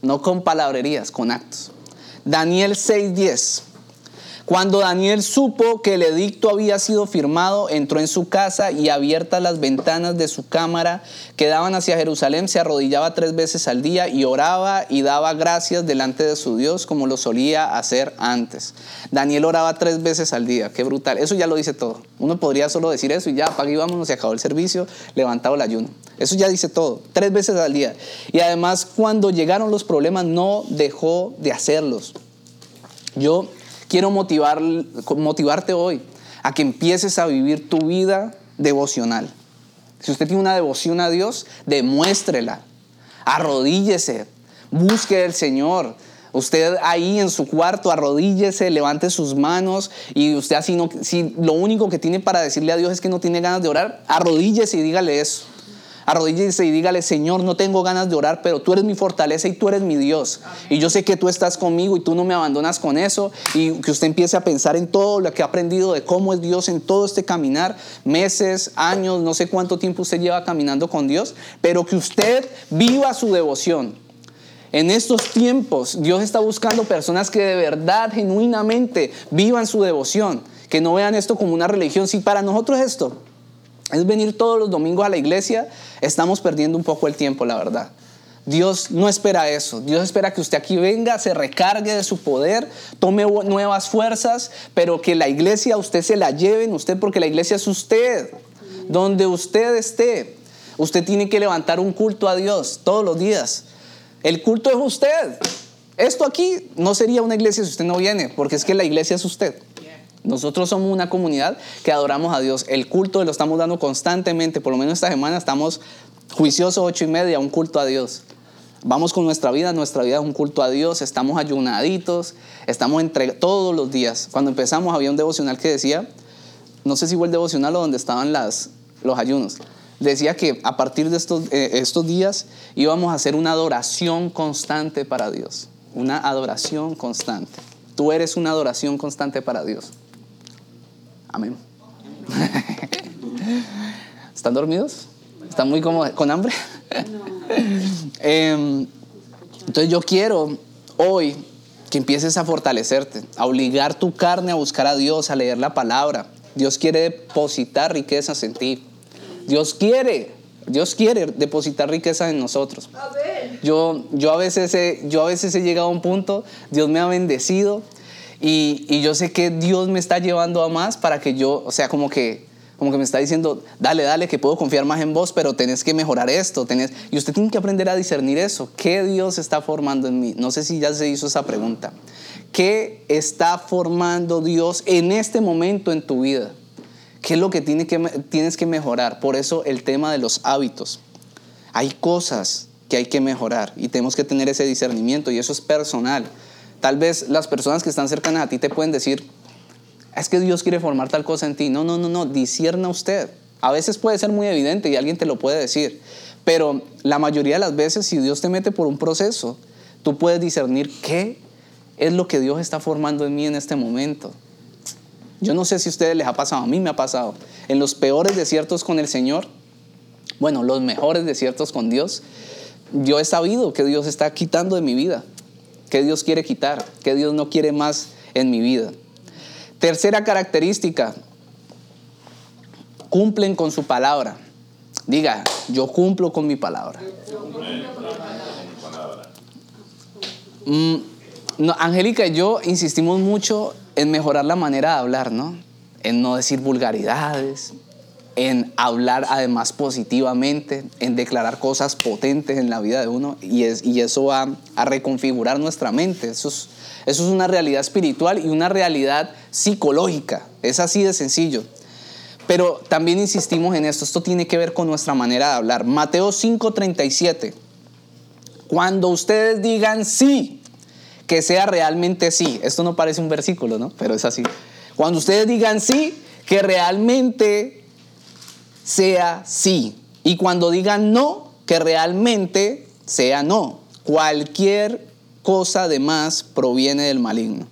no con palabrerías, con actos. Daniel 6:10. Cuando Daniel supo que el edicto había sido firmado, entró en su casa y abiertas las ventanas de su cámara que daban hacia Jerusalén, se arrodillaba tres veces al día y oraba y daba gracias delante de su Dios como lo solía hacer antes. Daniel oraba tres veces al día, qué brutal. Eso ya lo dice todo. Uno podría solo decir eso y ya, apague y vámonos, se acabó el servicio, levantado el ayuno. Eso ya dice todo, tres veces al día. Y además cuando llegaron los problemas no dejó de hacerlos. Yo quiero motivar, motivarte hoy a que empieces a vivir tu vida devocional. Si usted tiene una devoción a Dios, demuéstrela. Arrodíllese, busque al Señor. Usted ahí en su cuarto, arrodíllese, levante sus manos y usted así no, si lo único que tiene para decirle a Dios es que no tiene ganas de orar, arrodíllese y dígale eso. Arrodíllese y dígale, Señor, no tengo ganas de orar, pero tú eres mi fortaleza y tú eres mi Dios. Y yo sé que tú estás conmigo y tú no me abandonas con eso. Y que usted empiece a pensar en todo lo que ha aprendido de cómo es Dios en todo este caminar, meses, años, no sé cuánto tiempo usted lleva caminando con Dios, pero que usted viva su devoción. En estos tiempos Dios está buscando personas que de verdad, genuinamente vivan su devoción, que no vean esto como una religión. Si para nosotros esto es venir todos los domingos a la iglesia, estamos perdiendo un poco el tiempo, la verdad. Dios no espera eso. Dios espera que usted aquí venga, se recargue de su poder, tome nuevas fuerzas, pero que la iglesia usted se la lleve en usted porque la iglesia es usted. Donde usted esté, usted tiene que levantar un culto a Dios todos los días. El culto es usted. Esto aquí no sería una iglesia si usted no viene, porque es que la iglesia es usted. Nosotros somos una comunidad que adoramos a Dios. El culto lo estamos dando constantemente. Por lo menos esta semana estamos juiciosos ocho y media, un culto a Dios. Vamos con nuestra vida, nuestra vida es un culto a Dios, estamos ayunaditos, estamos entre todos los días. Cuando empezamos había un devocional que decía, no sé si fue el devocional o donde estaban las, los ayunos, decía que a partir de estos, eh, estos días íbamos a hacer una adoración constante para Dios, una adoración constante. Tú eres una adoración constante para Dios. Amén. ¿Están dormidos? ¿Están muy cómodos? ¿Con hambre? Em, entonces yo quiero hoy que empieces a fortalecerte, a obligar tu carne a buscar a Dios, a leer la palabra. Dios quiere depositar riquezas en ti. Dios quiere, Dios quiere depositar riquezas en nosotros. Yo, yo, a veces he, yo a veces he llegado a un punto, Dios me ha bendecido y, yo sé que Dios me está llevando a más para que yo, o sea, como que, como que me está diciendo, dale, dale, que puedo confiar más en vos, pero tenés que mejorar esto. Tenés, y usted tiene que aprender a discernir eso. ¿Qué Dios está formando en mí? No sé si ya se hizo esa pregunta. ¿Qué está formando Dios en este momento en tu vida? ¿Qué es lo que, tiene que tienes que mejorar? Por eso el tema de los hábitos. Hay cosas que hay que mejorar y tenemos que tener ese discernimiento y eso es personal. Tal vez las personas que están cercanas a ti te pueden decir, es que Dios quiere formar tal cosa en ti. No, no, no, no, discierna usted. A veces puede ser muy evidente y alguien te lo puede decir, pero la mayoría de las veces si Dios te mete por un proceso, tú puedes discernir qué es lo que Dios está formando en mí en este momento. Yo no sé si a ustedes les ha pasado, a mí me ha pasado. En los peores desiertos con el Señor, bueno, los mejores desiertos con Dios, yo he sabido que Dios está quitando de mi vida. ¿Qué Dios quiere quitar? ¿Qué Dios no quiere más en mi vida? Tercera característica, cumplen con su palabra. Diga, yo cumplo con mi palabra. Mm, Angélica y yo insistimos mucho en mejorar la manera de hablar, ¿no? En no decir vulgaridades, en hablar además positivamente, en declarar cosas potentes en la vida de uno y, es, y eso va a reconfigurar nuestra mente. Eso es, eso es una realidad espiritual y una realidad psicológica. Es así de sencillo. Pero también insistimos en esto, esto tiene que ver con nuestra manera de hablar. Mateo 5:37. Cuando ustedes digan sí, que sea realmente sí. Esto no parece un versículo, ¿no? Pero es así. Cuando ustedes digan sí, que realmente sea sí. Y cuando digan no, que realmente sea no. Cualquier cosa de más proviene del maligno.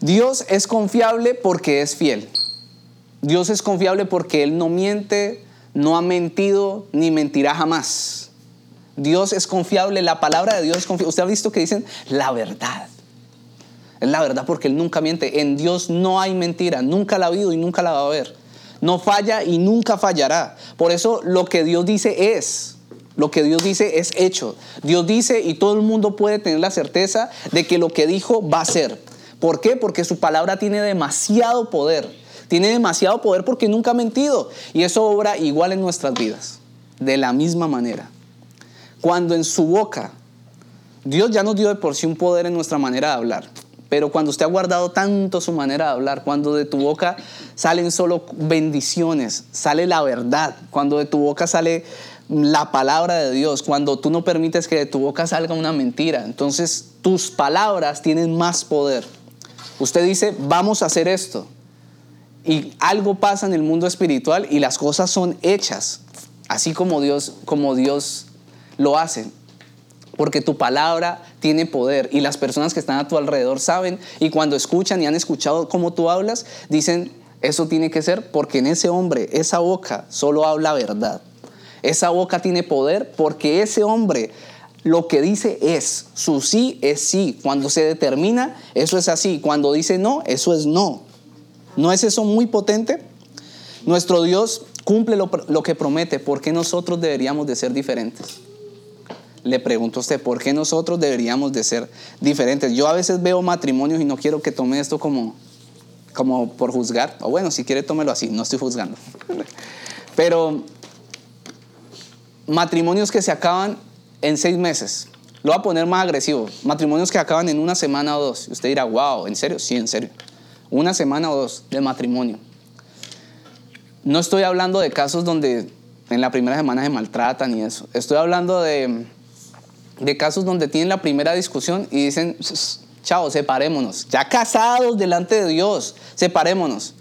Dios es confiable porque es fiel. Dios es confiable porque Él no miente, no ha mentido ni mentirá jamás. Dios es confiable, la palabra de Dios es confiable. Usted ha visto que dicen la verdad. Es la verdad porque Él nunca miente. En Dios no hay mentira, nunca la ha habido y nunca la va a haber. No falla y nunca fallará. Por eso lo que Dios dice es. Lo que Dios dice es hecho. Dios dice y todo el mundo puede tener la certeza de que lo que dijo va a ser. ¿Por qué? Porque su palabra tiene demasiado poder. Tiene demasiado poder porque nunca ha mentido. Y eso obra igual en nuestras vidas. De la misma manera. Cuando en su boca, Dios ya nos dio de por sí un poder en nuestra manera de hablar. Pero cuando usted ha guardado tanto su manera de hablar, cuando de tu boca salen solo bendiciones, sale la verdad, cuando de tu boca sale la palabra de Dios, cuando tú no permites que de tu boca salga una mentira, entonces tus palabras tienen más poder. Usted dice, vamos a hacer esto. Y algo pasa en el mundo espiritual y las cosas son hechas, así como Dios, como Dios lo hace. Porque tu palabra tiene poder y las personas que están a tu alrededor saben y cuando escuchan y han escuchado cómo tú hablas, dicen, eso tiene que ser porque en ese hombre, esa boca solo habla verdad. Esa boca tiene poder porque ese hombre lo que dice es, su sí es sí. Cuando se determina, eso es así. Cuando dice no, eso es no. ¿No es eso muy potente? Nuestro Dios cumple lo, lo que promete. ¿Por qué nosotros deberíamos de ser diferentes? Le pregunto a usted, ¿por qué nosotros deberíamos de ser diferentes? Yo a veces veo matrimonios y no quiero que tome esto como, como por juzgar. O bueno, si quiere tómelo así, no estoy juzgando. Pero matrimonios que se acaban en seis meses. Lo voy a poner más agresivo. Matrimonios que acaban en una semana o dos. Usted dirá, wow, ¿en serio? Sí, en serio. Una semana o dos de matrimonio. No estoy hablando de casos donde en la primera semana se maltratan y eso. Estoy hablando de de casos donde tienen la primera discusión y dicen, chao, separémonos. Ya casados delante de Dios, separémonos.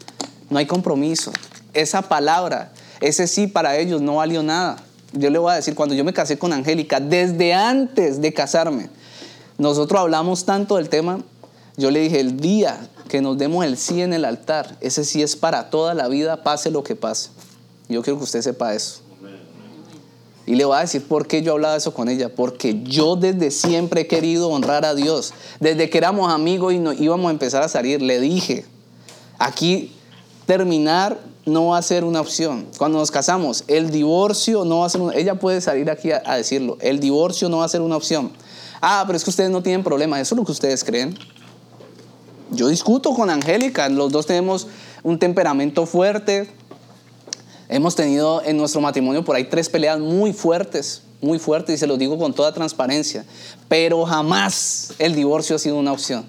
No hay compromiso. Esa palabra, ese sí para ellos no valió nada. Yo le voy a decir, cuando yo me casé con Angélica, desde antes de casarme, nosotros hablamos tanto del tema, yo le dije, el día que nos demos el sí en el altar, ese sí es para toda la vida, pase lo que pase. Yo quiero que usted sepa eso. Y le voy a decir por qué yo hablaba eso con ella. Porque yo desde siempre he querido honrar a Dios. Desde que éramos amigos y íbamos a empezar a salir, le dije, aquí terminar no va a ser una opción. Cuando nos casamos, el divorcio no va a ser una Ella puede salir aquí a, a decirlo. El divorcio no va a ser una opción. Ah, pero es que ustedes no tienen problema. Eso es lo que ustedes creen. Yo discuto con Angélica. Los dos tenemos un temperamento fuerte Hemos tenido en nuestro matrimonio por ahí tres peleas muy fuertes, muy fuertes, y se lo digo con toda transparencia, pero jamás el divorcio ha sido una opción.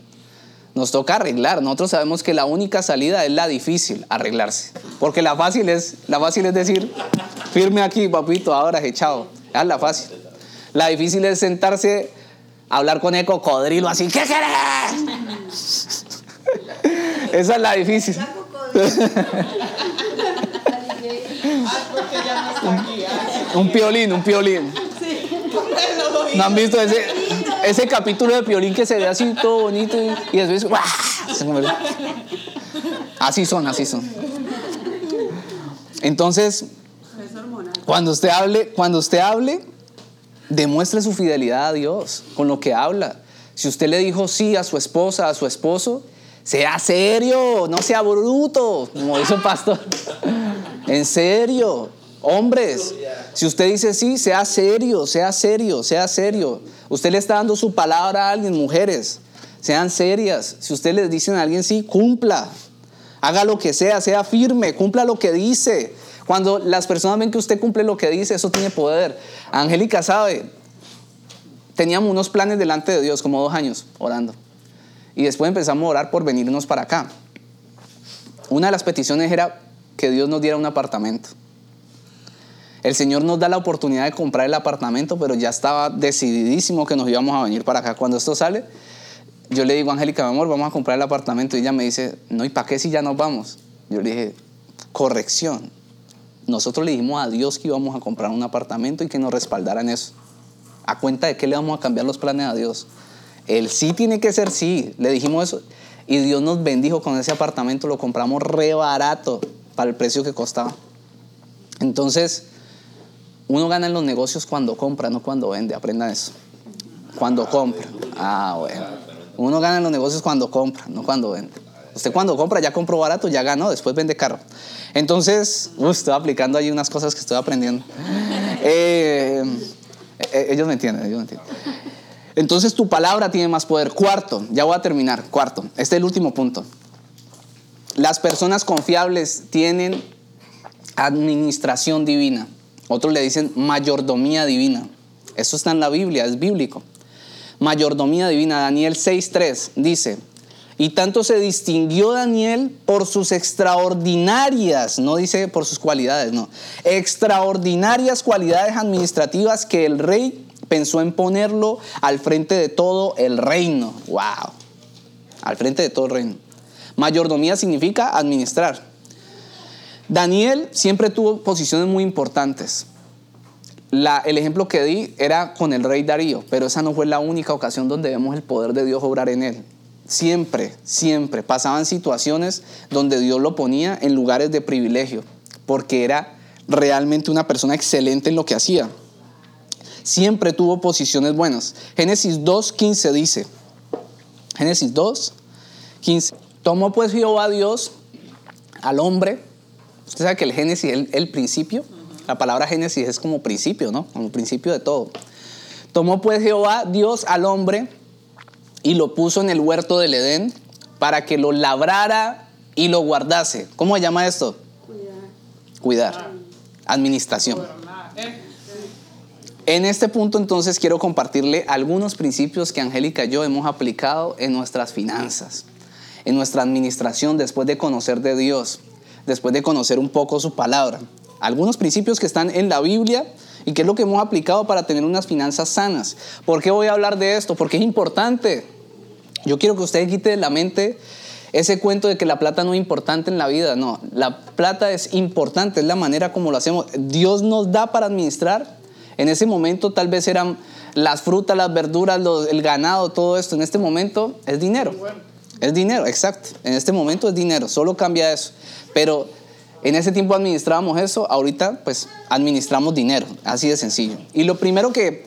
Nos toca arreglar. Nosotros sabemos que la única salida es la difícil, arreglarse. Porque la fácil es, la fácil es decir, firme aquí, papito, ahora echado. Es la fácil. La difícil es sentarse, hablar con el cocodrilo así, ¿qué querés? Esa es la difícil. Un piolín, un piolín. ¿No han visto ese, ese capítulo de piolín que se ve así todo bonito y, después Así son, así son. Entonces, cuando usted hable, cuando usted hable, demuestre su fidelidad a Dios con lo que habla. Si usted le dijo sí a su esposa, a su esposo, sea serio, no sea bruto, como dice un pastor. En serio, hombres, si usted dice sí, sea serio, sea serio, sea serio. Usted le está dando su palabra a alguien, mujeres, sean serias. Si usted les dice a alguien sí, cumpla. Haga lo que sea, sea firme, cumpla lo que dice. Cuando las personas ven que usted cumple lo que dice, eso tiene poder. Angélica sabe, teníamos unos planes delante de Dios, como dos años orando. Y después empezamos a orar por venirnos para acá. Una de las peticiones era que Dios nos diera un apartamento. El Señor nos da la oportunidad de comprar el apartamento, pero ya estaba decididísimo que nos íbamos a venir para acá. Cuando esto sale, yo le digo Angélica, mi amor, vamos a comprar el apartamento. Y ella me dice, no, ¿y para qué si ya nos vamos? Yo le dije, corrección. Nosotros le dijimos a Dios que íbamos a comprar un apartamento y que nos respaldara en eso. ¿A cuenta de qué le vamos a cambiar los planes a Dios? El sí tiene que ser sí. Le dijimos eso. Y Dios nos bendijo con ese apartamento. Lo compramos re barato para el precio que costaba. Entonces, uno gana en los negocios cuando compra, no cuando vende. Aprenda eso. Cuando compra. Ah, bueno. Uno gana en los negocios cuando compra, no cuando vende. Usted cuando compra ya compró barato, ya ganó, después vende caro. Entonces, estoy aplicando ahí unas cosas que estoy aprendiendo. Eh, eh, ellos me entienden, ellos me entienden. Entonces tu palabra tiene más poder. Cuarto, ya voy a terminar. Cuarto, este es el último punto. Las personas confiables tienen administración divina. Otros le dicen mayordomía divina. Eso está en la Biblia, es bíblico. Mayordomía divina, Daniel 6.3 dice, y tanto se distinguió Daniel por sus extraordinarias, no dice por sus cualidades, no, extraordinarias cualidades administrativas que el rey pensó en ponerlo al frente de todo el reino. ¡Wow! Al frente de todo el reino. Mayordomía significa administrar. Daniel siempre tuvo posiciones muy importantes. el ejemplo que di era con el rey Darío, pero esa no fue la única ocasión donde vemos el poder de Dios obrar en él. Siempre, siempre pasaban situaciones donde Dios lo ponía en lugares de privilegio, porque era realmente una persona excelente en lo que hacía. Siempre tuvo posiciones buenas. Génesis 2.15 dice, Génesis 2.15, tomó pues Jehová Dios al hombre Usted sabe que el Génesis es el, principio. La palabra Génesis es como principio, ¿no? Como principio de todo. Tomó pues Jehová Dios al hombre y lo puso en el huerto del Edén para que lo labrara y lo guardase. ¿Cómo se llama esto? Cuidar. Cuidar. Administración. En este punto entonces quiero compartirle algunos principios que Angélica y yo hemos aplicado en nuestras finanzas, en nuestra administración después de conocer de Dios después de conocer un poco su palabra. Algunos principios que están en la Biblia y que es lo que hemos aplicado para tener unas finanzas sanas. ¿Por qué voy a hablar de esto? Porque es importante. Yo quiero que usted quite de la mente ese cuento de que la plata no es importante en la vida. No, la plata es importante, es la manera como lo hacemos. Dios nos da para administrar. En ese momento tal vez eran las frutas, las verduras, el ganado, todo esto. En este momento es dinero. Es dinero, exacto. En este momento es dinero, solo cambia eso. Pero en ese tiempo administrábamos eso, ahorita pues administramos dinero, así de sencillo. Y lo primero que,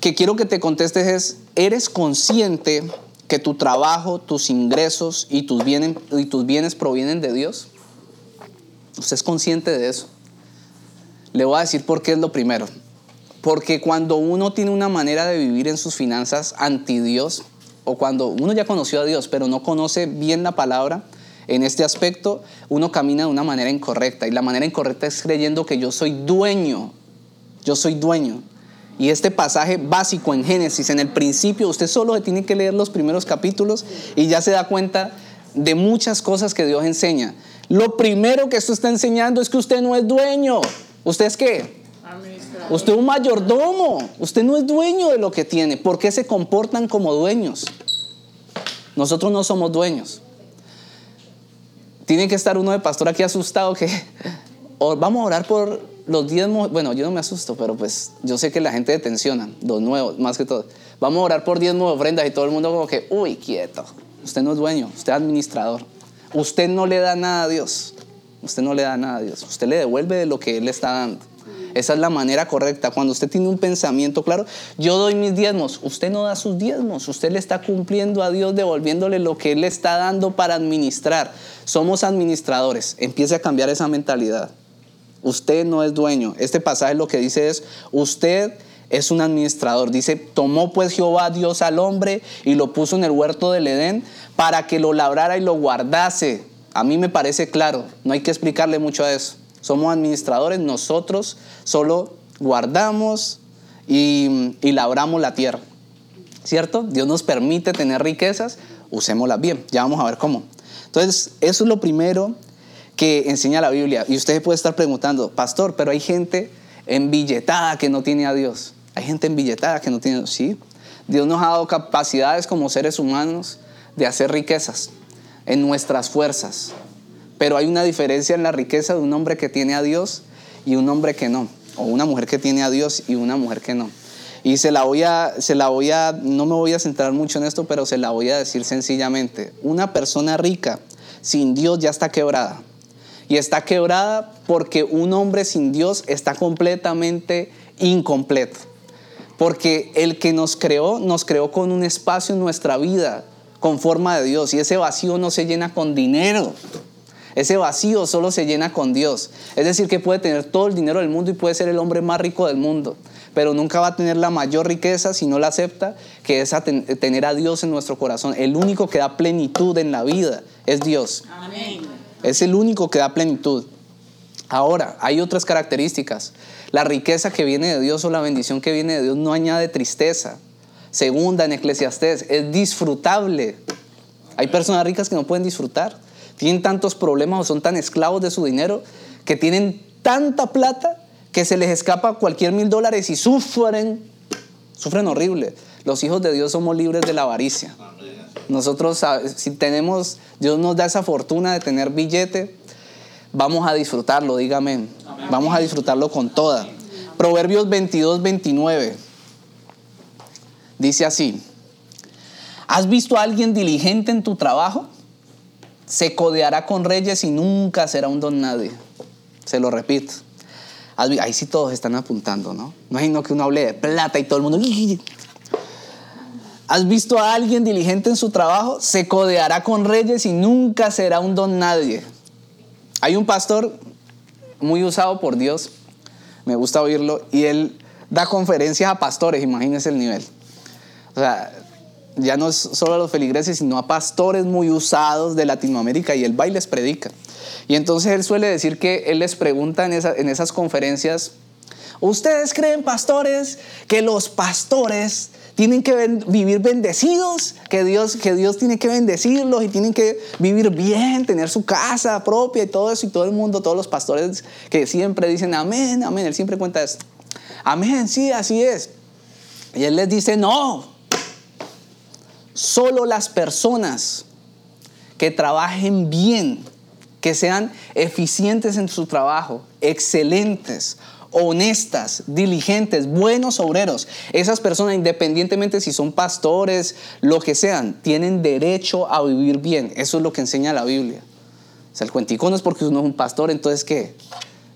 que quiero que te contestes es, ¿eres consciente que tu trabajo, tus ingresos y tus bienes, y tus bienes provienen de Dios? ¿Usted es consciente de eso? Le voy a decir por qué es lo primero. Porque cuando uno tiene una manera de vivir en sus finanzas anti Dios, o cuando uno ya conoció a Dios, pero no conoce bien la palabra, en este aspecto, uno camina de una manera incorrecta. Y la manera incorrecta es creyendo que yo soy dueño. Yo soy dueño. Y este pasaje básico en Génesis, en el principio, usted solo tiene que leer los primeros capítulos y ya se da cuenta de muchas cosas que Dios enseña. Lo primero que esto está enseñando es que usted no es dueño. ¿Usted es qué? Usted es un mayordomo. Usted no es dueño de lo que tiene. ¿Por qué se comportan como dueños? Nosotros no somos dueños tiene que estar uno de pastor aquí asustado que vamos a orar por los diezmos. Bueno, yo no me asusto, pero pues yo sé que la gente tensiona, los nuevos, más que todo. Vamos a orar por diezmos ofrendas y todo el mundo como que, uy, quieto. Usted no es dueño, usted es administrador. Usted no le da nada a Dios. Usted no le da nada a Dios. Usted le devuelve de lo que Él le está dando. Esa es la manera correcta. Cuando usted tiene un pensamiento claro, yo doy mis diezmos, usted no da sus diezmos, usted le está cumpliendo a Dios devolviéndole lo que Él le está dando para administrar. Somos administradores, empiece a cambiar esa mentalidad. Usted no es dueño. Este pasaje lo que dice es, usted es un administrador. Dice, tomó pues Jehová Dios al hombre y lo puso en el huerto del Edén para que lo labrara y lo guardase. A mí me parece claro, no hay que explicarle mucho a eso. Somos administradores, nosotros solo guardamos y, y labramos la tierra. ¿Cierto? Dios nos permite tener riquezas, usémoslas bien. Ya vamos a ver cómo. Entonces, eso es lo primero que enseña la Biblia. Y usted puede estar preguntando, pastor, pero hay gente enbilletada que no tiene a Dios. Hay gente enbilletada que no tiene a Dios. Sí, Dios nos ha dado capacidades como seres humanos de hacer riquezas en nuestras fuerzas. Pero hay una diferencia en la riqueza de un hombre que tiene a Dios y un hombre que no. O una mujer que tiene a Dios y una mujer que no. Y se la voy a, se la voy a, no me voy a centrar mucho en esto, pero se la voy a decir sencillamente. Una persona rica sin Dios ya está quebrada. Y está quebrada porque un hombre sin Dios está completamente incompleto. Porque el que nos creó, nos creó con un espacio en nuestra vida con forma de Dios. Y ese vacío no se llena con dinero. Ese vacío solo se llena con Dios. Es decir, que puede tener todo el dinero del mundo y puede ser el hombre más rico del mundo. Pero nunca va a tener la mayor riqueza si no la acepta, que es tener a Dios en nuestro corazón. El único que da plenitud en la vida es Dios. Es el único que da plenitud. Ahora, hay otras características. La riqueza que viene de Dios o la bendición que viene de Dios no añade tristeza. Segunda en Eclesiastés, es disfrutable. Hay personas ricas que no pueden disfrutar. Tienen tantos problemas o son tan esclavos de su dinero que tienen tanta plata que se les escapa cualquier mil dólares y sufren, sufren horrible. Los hijos de Dios somos libres de la avaricia. Nosotros, si tenemos, Dios nos da esa fortuna de tener billete, vamos a disfrutarlo, dígame. Vamos a disfrutarlo con toda. Proverbios 22, 29. Dice así, ¿has visto a alguien diligente en tu trabajo? Se codeará con reyes y nunca será un don nadie. Se lo repito. Ahí sí todos están apuntando, ¿no? Imagino que uno hable de plata y todo el mundo... ¿Has visto a alguien diligente en su trabajo? Se codeará con reyes y nunca será un don nadie. Hay un pastor muy usado por Dios, me gusta oírlo, y él da conferencias a pastores, imagínense el nivel. O sea, ya no es solo a los feligreses, sino a pastores muy usados de Latinoamérica y él va y les predica. Y entonces él suele decir que él les pregunta en, en esas conferencias, ¿ustedes creen, pastores, que los pastores tienen que vivir bendecidos, que Dios, que Dios tiene que bendecirlos y tienen que vivir bien, tener su casa propia y todo eso, y todo el mundo, todos los pastores que siempre dicen amén, amén, él siempre cuenta esto. Amén, sí, así es. Y él les dice, no, solo las personas que trabajen bien, que sean eficientes en su trabajo, excelentes, honestas, diligentes, buenos obreros. Esas personas, independientemente si son pastores, lo que sean, tienen derecho a vivir bien. Eso es lo que enseña la Biblia. O sea, el cuentico no es porque uno es un pastor, entonces ¿qué?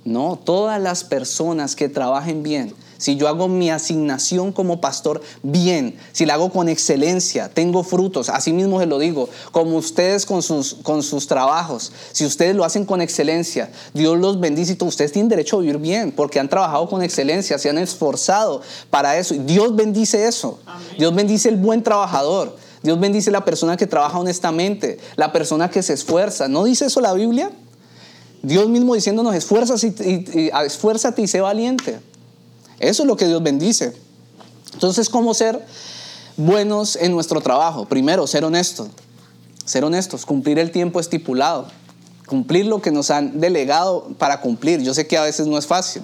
No, todas las personas que trabajen bien si yo hago mi asignación como pastor bien, si la hago con excelencia, tengo frutos, así mismo se lo digo, como ustedes con sus, con sus trabajos, si ustedes lo hacen con excelencia, Dios los bendice y ustedes tienen derecho a vivir bien porque han trabajado con excelencia, se han esforzado para eso. Y Dios bendice eso. Dios bendice el buen trabajador. Dios bendice la persona que trabaja honestamente, la persona que se esfuerza. ¿No dice eso la Biblia? Dios mismo diciéndonos, esfuérzate y, esfuérzate y sé valiente. Eso es lo que Dios bendice. Entonces, ¿cómo ser buenos en nuestro trabajo? Primero, ser honestos. Ser honestos, cumplir el tiempo estipulado, cumplir lo que nos han delegado para cumplir. Yo sé que a veces no es fácil,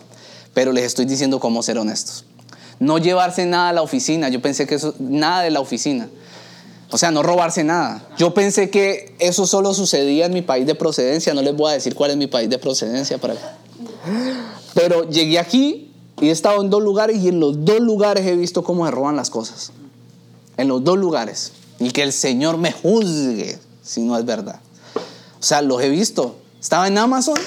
pero les estoy diciendo cómo ser honestos. No llevarse nada a la oficina. Yo pensé que eso, nada de la oficina. O sea, no robarse nada. Yo pensé que eso solo sucedía en mi país de procedencia. No les voy a decir cuál es mi país de procedencia. Para... Pero llegué aquí y he estado en dos lugares y en los dos lugares he visto cómo se roban las cosas. En los dos lugares. Y que el Señor me juzgue si no es verdad. O sea, los he visto. Estaba en Amazon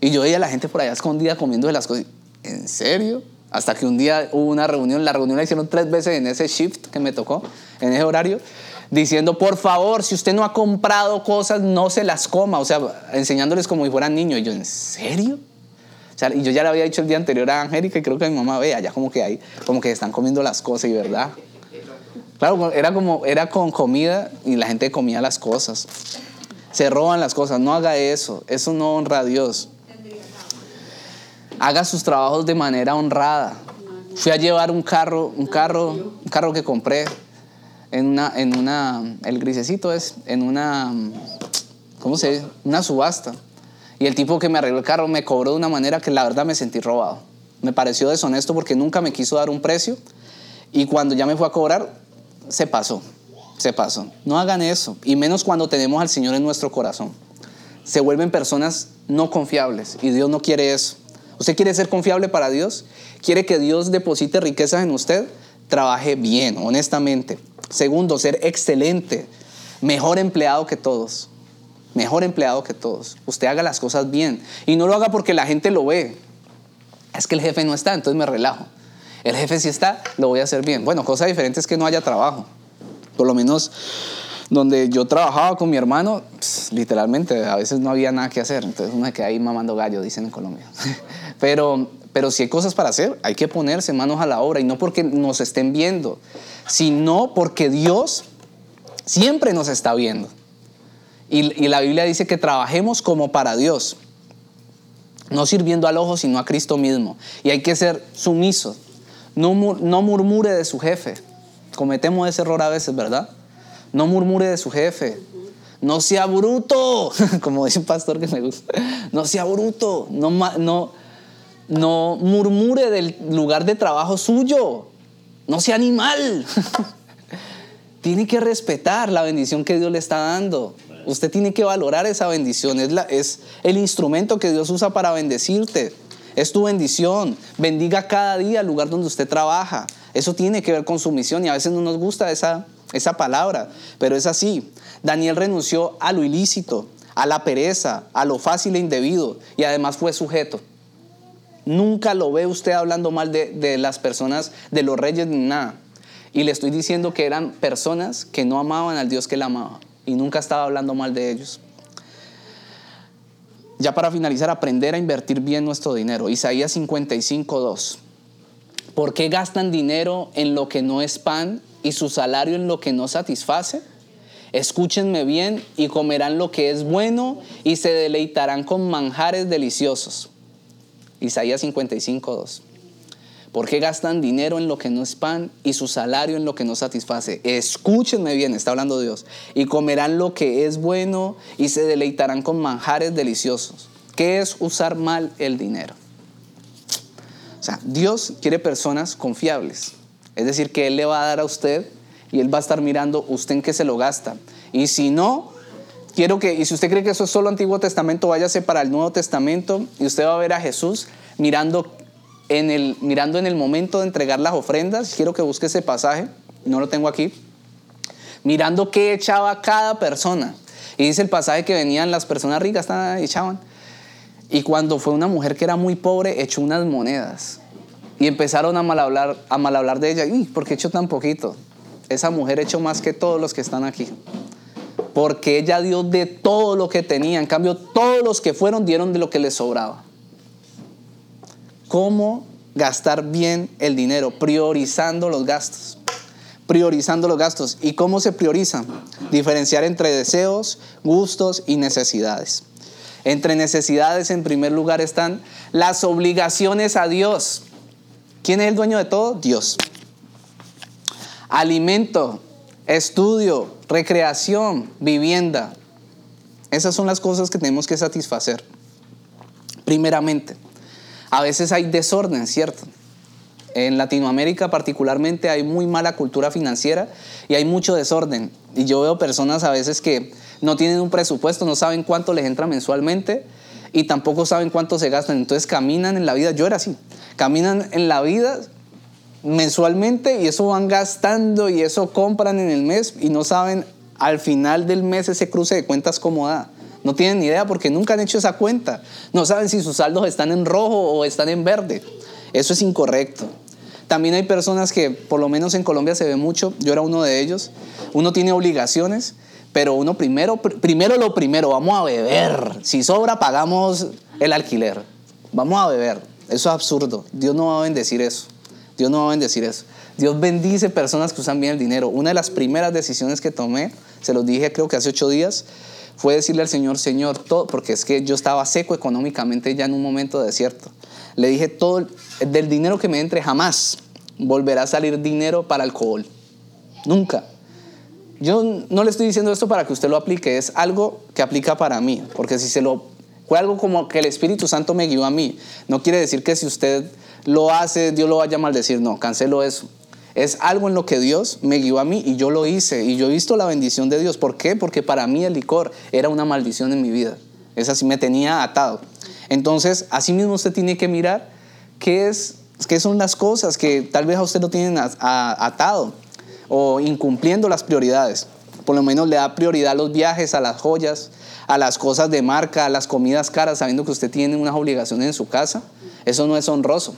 y yo veía a la gente por allá escondida comiendo de las cosas. ¿En serio? Hasta que un día hubo una reunión, la reunión la hicieron tres veces en ese shift que me tocó, en ese horario, diciendo, por favor, si usted no ha comprado cosas, no se las coma. O sea, enseñándoles como si fueran niños. Y yo, ¿en serio? Y yo ya le había dicho el día anterior a Angélica y creo que mi mamá vea, ya como que ahí, como que están comiendo las cosas y verdad. Claro, era como, era con comida y la gente comía las cosas. Se roban las cosas. No haga eso. Eso no honra a Dios. Haga sus trabajos de manera honrada. Fui a llevar un carro, un carro, un carro que compré en una, en una, el grisecito es, en una, ¿cómo se dice? Una subasta. Y el tipo que me arregló el carro me cobró de una manera que la verdad me sentí robado. Me pareció deshonesto porque nunca me quiso dar un precio y cuando ya me fue a cobrar, se pasó, se pasó. No hagan eso, y menos cuando tenemos al Señor en nuestro corazón. Se vuelven personas no confiables y Dios no quiere eso. ¿Usted quiere ser confiable para Dios? ¿Quiere que Dios deposite riquezas en usted? Trabaje bien, honestamente. Segundo, ser excelente, mejor empleado que todos. Mejor empleado que todos. Usted haga las cosas bien. Y no lo haga porque la gente lo ve. Es que el jefe no está, entonces me relajo. El jefe si está, lo voy a hacer bien. Bueno, cosa diferente es que no haya trabajo. Por lo menos donde yo trabajaba con mi hermano, literalmente a veces no había nada que hacer. Entonces uno que ahí mamando gallo, dicen en Colombia. Pero, pero si hay cosas para hacer, hay que ponerse manos a la obra. Y no porque nos estén viendo, sino porque Dios siempre nos está viendo. Y, la Biblia dice que trabajemos como para Dios no sirviendo al ojo, sino a Cristo mismo. Y hay que ser sumisos. No, no murmure de su jefe. Cometemos ese error a veces, ¿verdad? No murmure de su jefe. No sea bruto, como dice un pastor que me gusta. No sea bruto. No, no, no murmure del lugar de trabajo suyo. No sea animal. tiene que respetar la bendición que Dios le está dando. Usted tiene que valorar esa bendición. Es, es el instrumento que Dios usa para bendecirte. Es tu bendición. Bendiga cada día el lugar donde usted trabaja. Eso tiene que ver con su misión y a veces no nos gusta esa, esa palabra, pero es así. Daniel renunció a lo ilícito, a la pereza, a lo fácil e indebido y además fue sujeto. Nunca lo ve usted hablando mal de, de las personas, de los reyes ni nada. Y le estoy diciendo que eran personas que no amaban al Dios que la amaba y nunca estaba hablando mal de ellos. Ya para finalizar, aprender a invertir bien nuestro dinero. Isaías 55, 2. ¿Por qué gastan dinero en lo que no es pan y su salario en lo que no satisface? Escúchenme bien y comerán lo que es bueno y se deleitarán con manjares deliciosos. Isaías 55, 2. ¿Por qué gastan dinero en lo que no es pan y su salario en lo que no satisface? Escúchenme bien, está hablando Dios. Y comerán lo que es bueno y se deleitarán con manjares deliciosos. ¿Qué es usar mal el dinero? O sea, Dios quiere personas confiables. Es decir, que Él le va a dar a usted y Él va a estar mirando usted en qué se lo gasta. Y si no, quiero que, y si usted cree que eso es solo Antiguo Testamento, váyase para el Nuevo Testamento y usted va a ver a Jesús mirando en el, mirando en el momento de entregar las ofrendas, quiero que busque ese pasaje, no lo tengo aquí, mirando qué echaba cada persona. Y dice el pasaje que venían las personas ricas, echaban. Y cuando fue una mujer que era muy pobre, echó unas monedas. Y empezaron a mal hablar, a mal hablar de ella. ¿Y por qué echó tan poquito? Esa mujer echó más que todos los que están aquí. Porque ella dio de todo lo que tenía. En cambio, todos los que fueron dieron de lo que les sobraba cómo gastar bien el dinero, priorizando los gastos. Priorizando los gastos. ¿Y cómo se prioriza? Diferenciar entre deseos, gustos y necesidades. Entre necesidades, en primer lugar, están las obligaciones a Dios. ¿Quién es el dueño de todo? Dios. Alimento, estudio, recreación, vivienda. Esas son las cosas que tenemos que satisfacer. Primeramente. A veces hay desorden, ¿cierto? En Latinoamérica particularmente hay muy mala cultura financiera y hay mucho desorden. Y yo veo personas a veces que no tienen un presupuesto, no saben cuánto les entra mensualmente y tampoco saben cuánto se gastan. Entonces caminan en la vida, yo era así, caminan en la vida mensualmente y eso van gastando y eso compran en el mes y no saben al final del mes ese cruce de cuentas cómo da. No tienen ni idea porque nunca han hecho esa cuenta. No saben si sus saldos están en rojo o están en verde. Eso es incorrecto. También hay personas que, por lo menos en Colombia se ve mucho, yo era uno de ellos, uno tiene obligaciones, pero uno primero, primero lo primero, vamos a beber. Si sobra, pagamos el alquiler. Vamos a beber. Eso es absurdo. Dios no va a bendecir eso. Dios no va a bendecir eso. Dios bendice personas que usan bien el dinero. Una de las primeras decisiones que tomé, se los dije creo que hace ocho días, fue decirle al Señor, Señor, todo, porque es que yo estaba seco económicamente ya en un momento de desierto. Le dije, todo, del dinero que me entre jamás volverá a salir dinero para alcohol. Nunca. Yo no le estoy diciendo esto para que usted lo aplique, es algo que aplica para mí, porque si se lo fue algo como que el Espíritu Santo me guió a mí. No quiere decir que si usted lo hace, Dios lo vaya a maldecir. No, cancelo eso. Es algo en lo que Dios me guió a mí y yo lo hice. Y yo he visto la bendición de Dios. ¿Por qué? Porque para mí el licor era una maldición en mi vida. Esa sí me tenía atado. Entonces, así mismo usted tiene que mirar qué, es, qué son las cosas que tal vez a usted lo tienen atado o incumpliendo las prioridades. Por lo menos le da prioridad a los viajes, a las joyas, a las cosas de marca, a las comidas caras, sabiendo que usted tiene unas obligaciones en su casa. Eso no es honroso.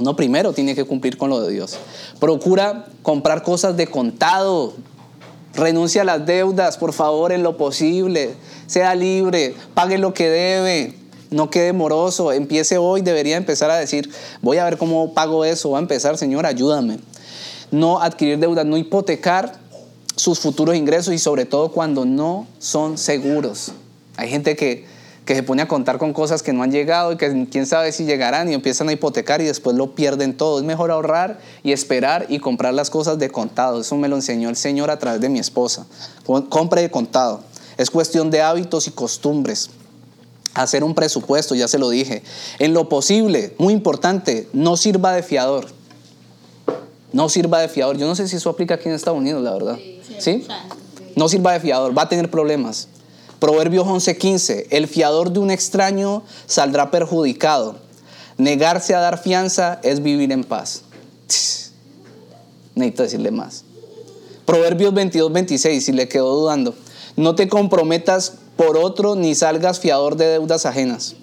Uno primero tiene que cumplir con lo de Dios. Procura comprar cosas de contado. Renuncia a las deudas, por favor, en lo posible. Sea libre, pague lo que debe. No quede moroso. Empiece hoy, debería empezar a decir, voy a ver cómo pago eso. Va a empezar, Señor, ayúdame. No adquirir deudas, no hipotecar sus futuros ingresos y sobre todo cuando no son seguros. Hay gente que, que se pone a contar con cosas que no han llegado y que quién sabe si llegarán y empiezan a hipotecar y después lo pierden todo. Es mejor ahorrar y esperar y comprar las cosas de contado. Eso me lo enseñó el Señor a través de mi esposa. Compre de contado. Es cuestión de hábitos y costumbres. Hacer un presupuesto, ya se lo dije. En lo posible, muy importante, no sirva de fiador. No sirva de fiador. Yo no sé si eso aplica aquí en Estados Unidos, la verdad. ¿Sí? No sirva de fiador, va a tener problemas. Proverbios 11:15, el fiador de un extraño saldrá perjudicado. Negarse a dar fianza es vivir en paz. Necesito decirle más. Proverbios 22:26, si le quedó dudando, no te comprometas por otro ni salgas fiador de deudas ajenas.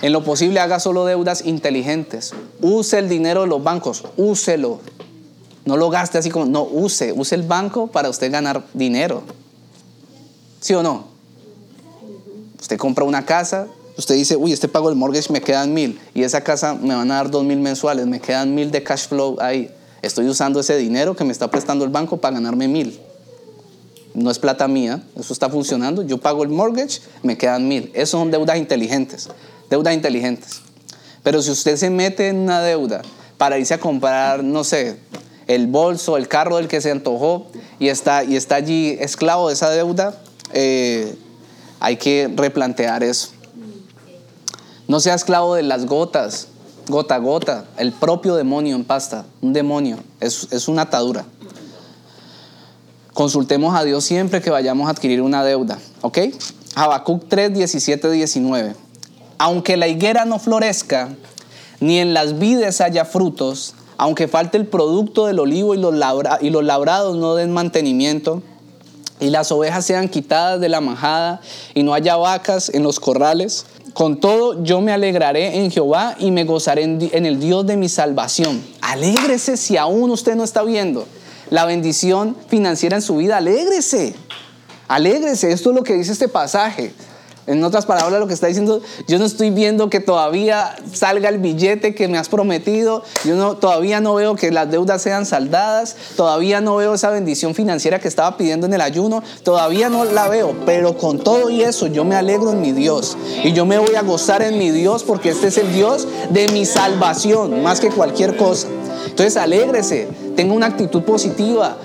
En lo posible haga solo deudas inteligentes. Use el dinero de los bancos, úselo. No lo gaste así como, no, use, use el banco para usted ganar dinero. ¿Sí o no? Usted compra una casa, usted dice, uy, este pago el mortgage me quedan mil y esa casa me van a dar dos mil mensuales, me quedan mil de cash flow ahí. Estoy usando ese dinero que me está prestando el banco para ganarme mil. No es plata mía, eso está funcionando. Yo pago el mortgage, me quedan mil. Eso son deudas inteligentes, deudas inteligentes. Pero si usted se mete en una deuda para irse a comprar, no sé, el bolso, el carro del que se antojó y está, y está allí esclavo de esa deuda, eh, hay que replantear eso. No sea esclavo de las gotas, gota a gota, el propio demonio en pasta, un demonio, es, es una atadura. Consultemos a Dios siempre que vayamos a adquirir una deuda, ¿ok? Habacuc 3, 17, 19. Aunque la higuera no florezca, ni en las vides haya frutos, aunque falte el producto del olivo y los, y los labrados no den mantenimiento, y las ovejas sean quitadas de la majada y no haya vacas en los corrales, con todo yo me alegraré en Jehová y me gozaré en el Dios de mi salvación. Alégrese si aún usted no está viendo la bendición financiera en su vida, alégrese. Alégrese, esto es lo que dice este pasaje. En otras palabras, lo que está diciendo, yo no estoy viendo que todavía salga el billete que me has prometido, yo no, todavía no veo que las deudas sean saldadas, todavía no veo esa bendición financiera que estaba pidiendo en el ayuno, todavía no la veo, pero con todo y eso yo me alegro en mi Dios. Y yo me voy a gozar en mi Dios porque este es el Dios de mi salvación, más que cualquier cosa. Entonces alégrese, tenga una actitud positiva,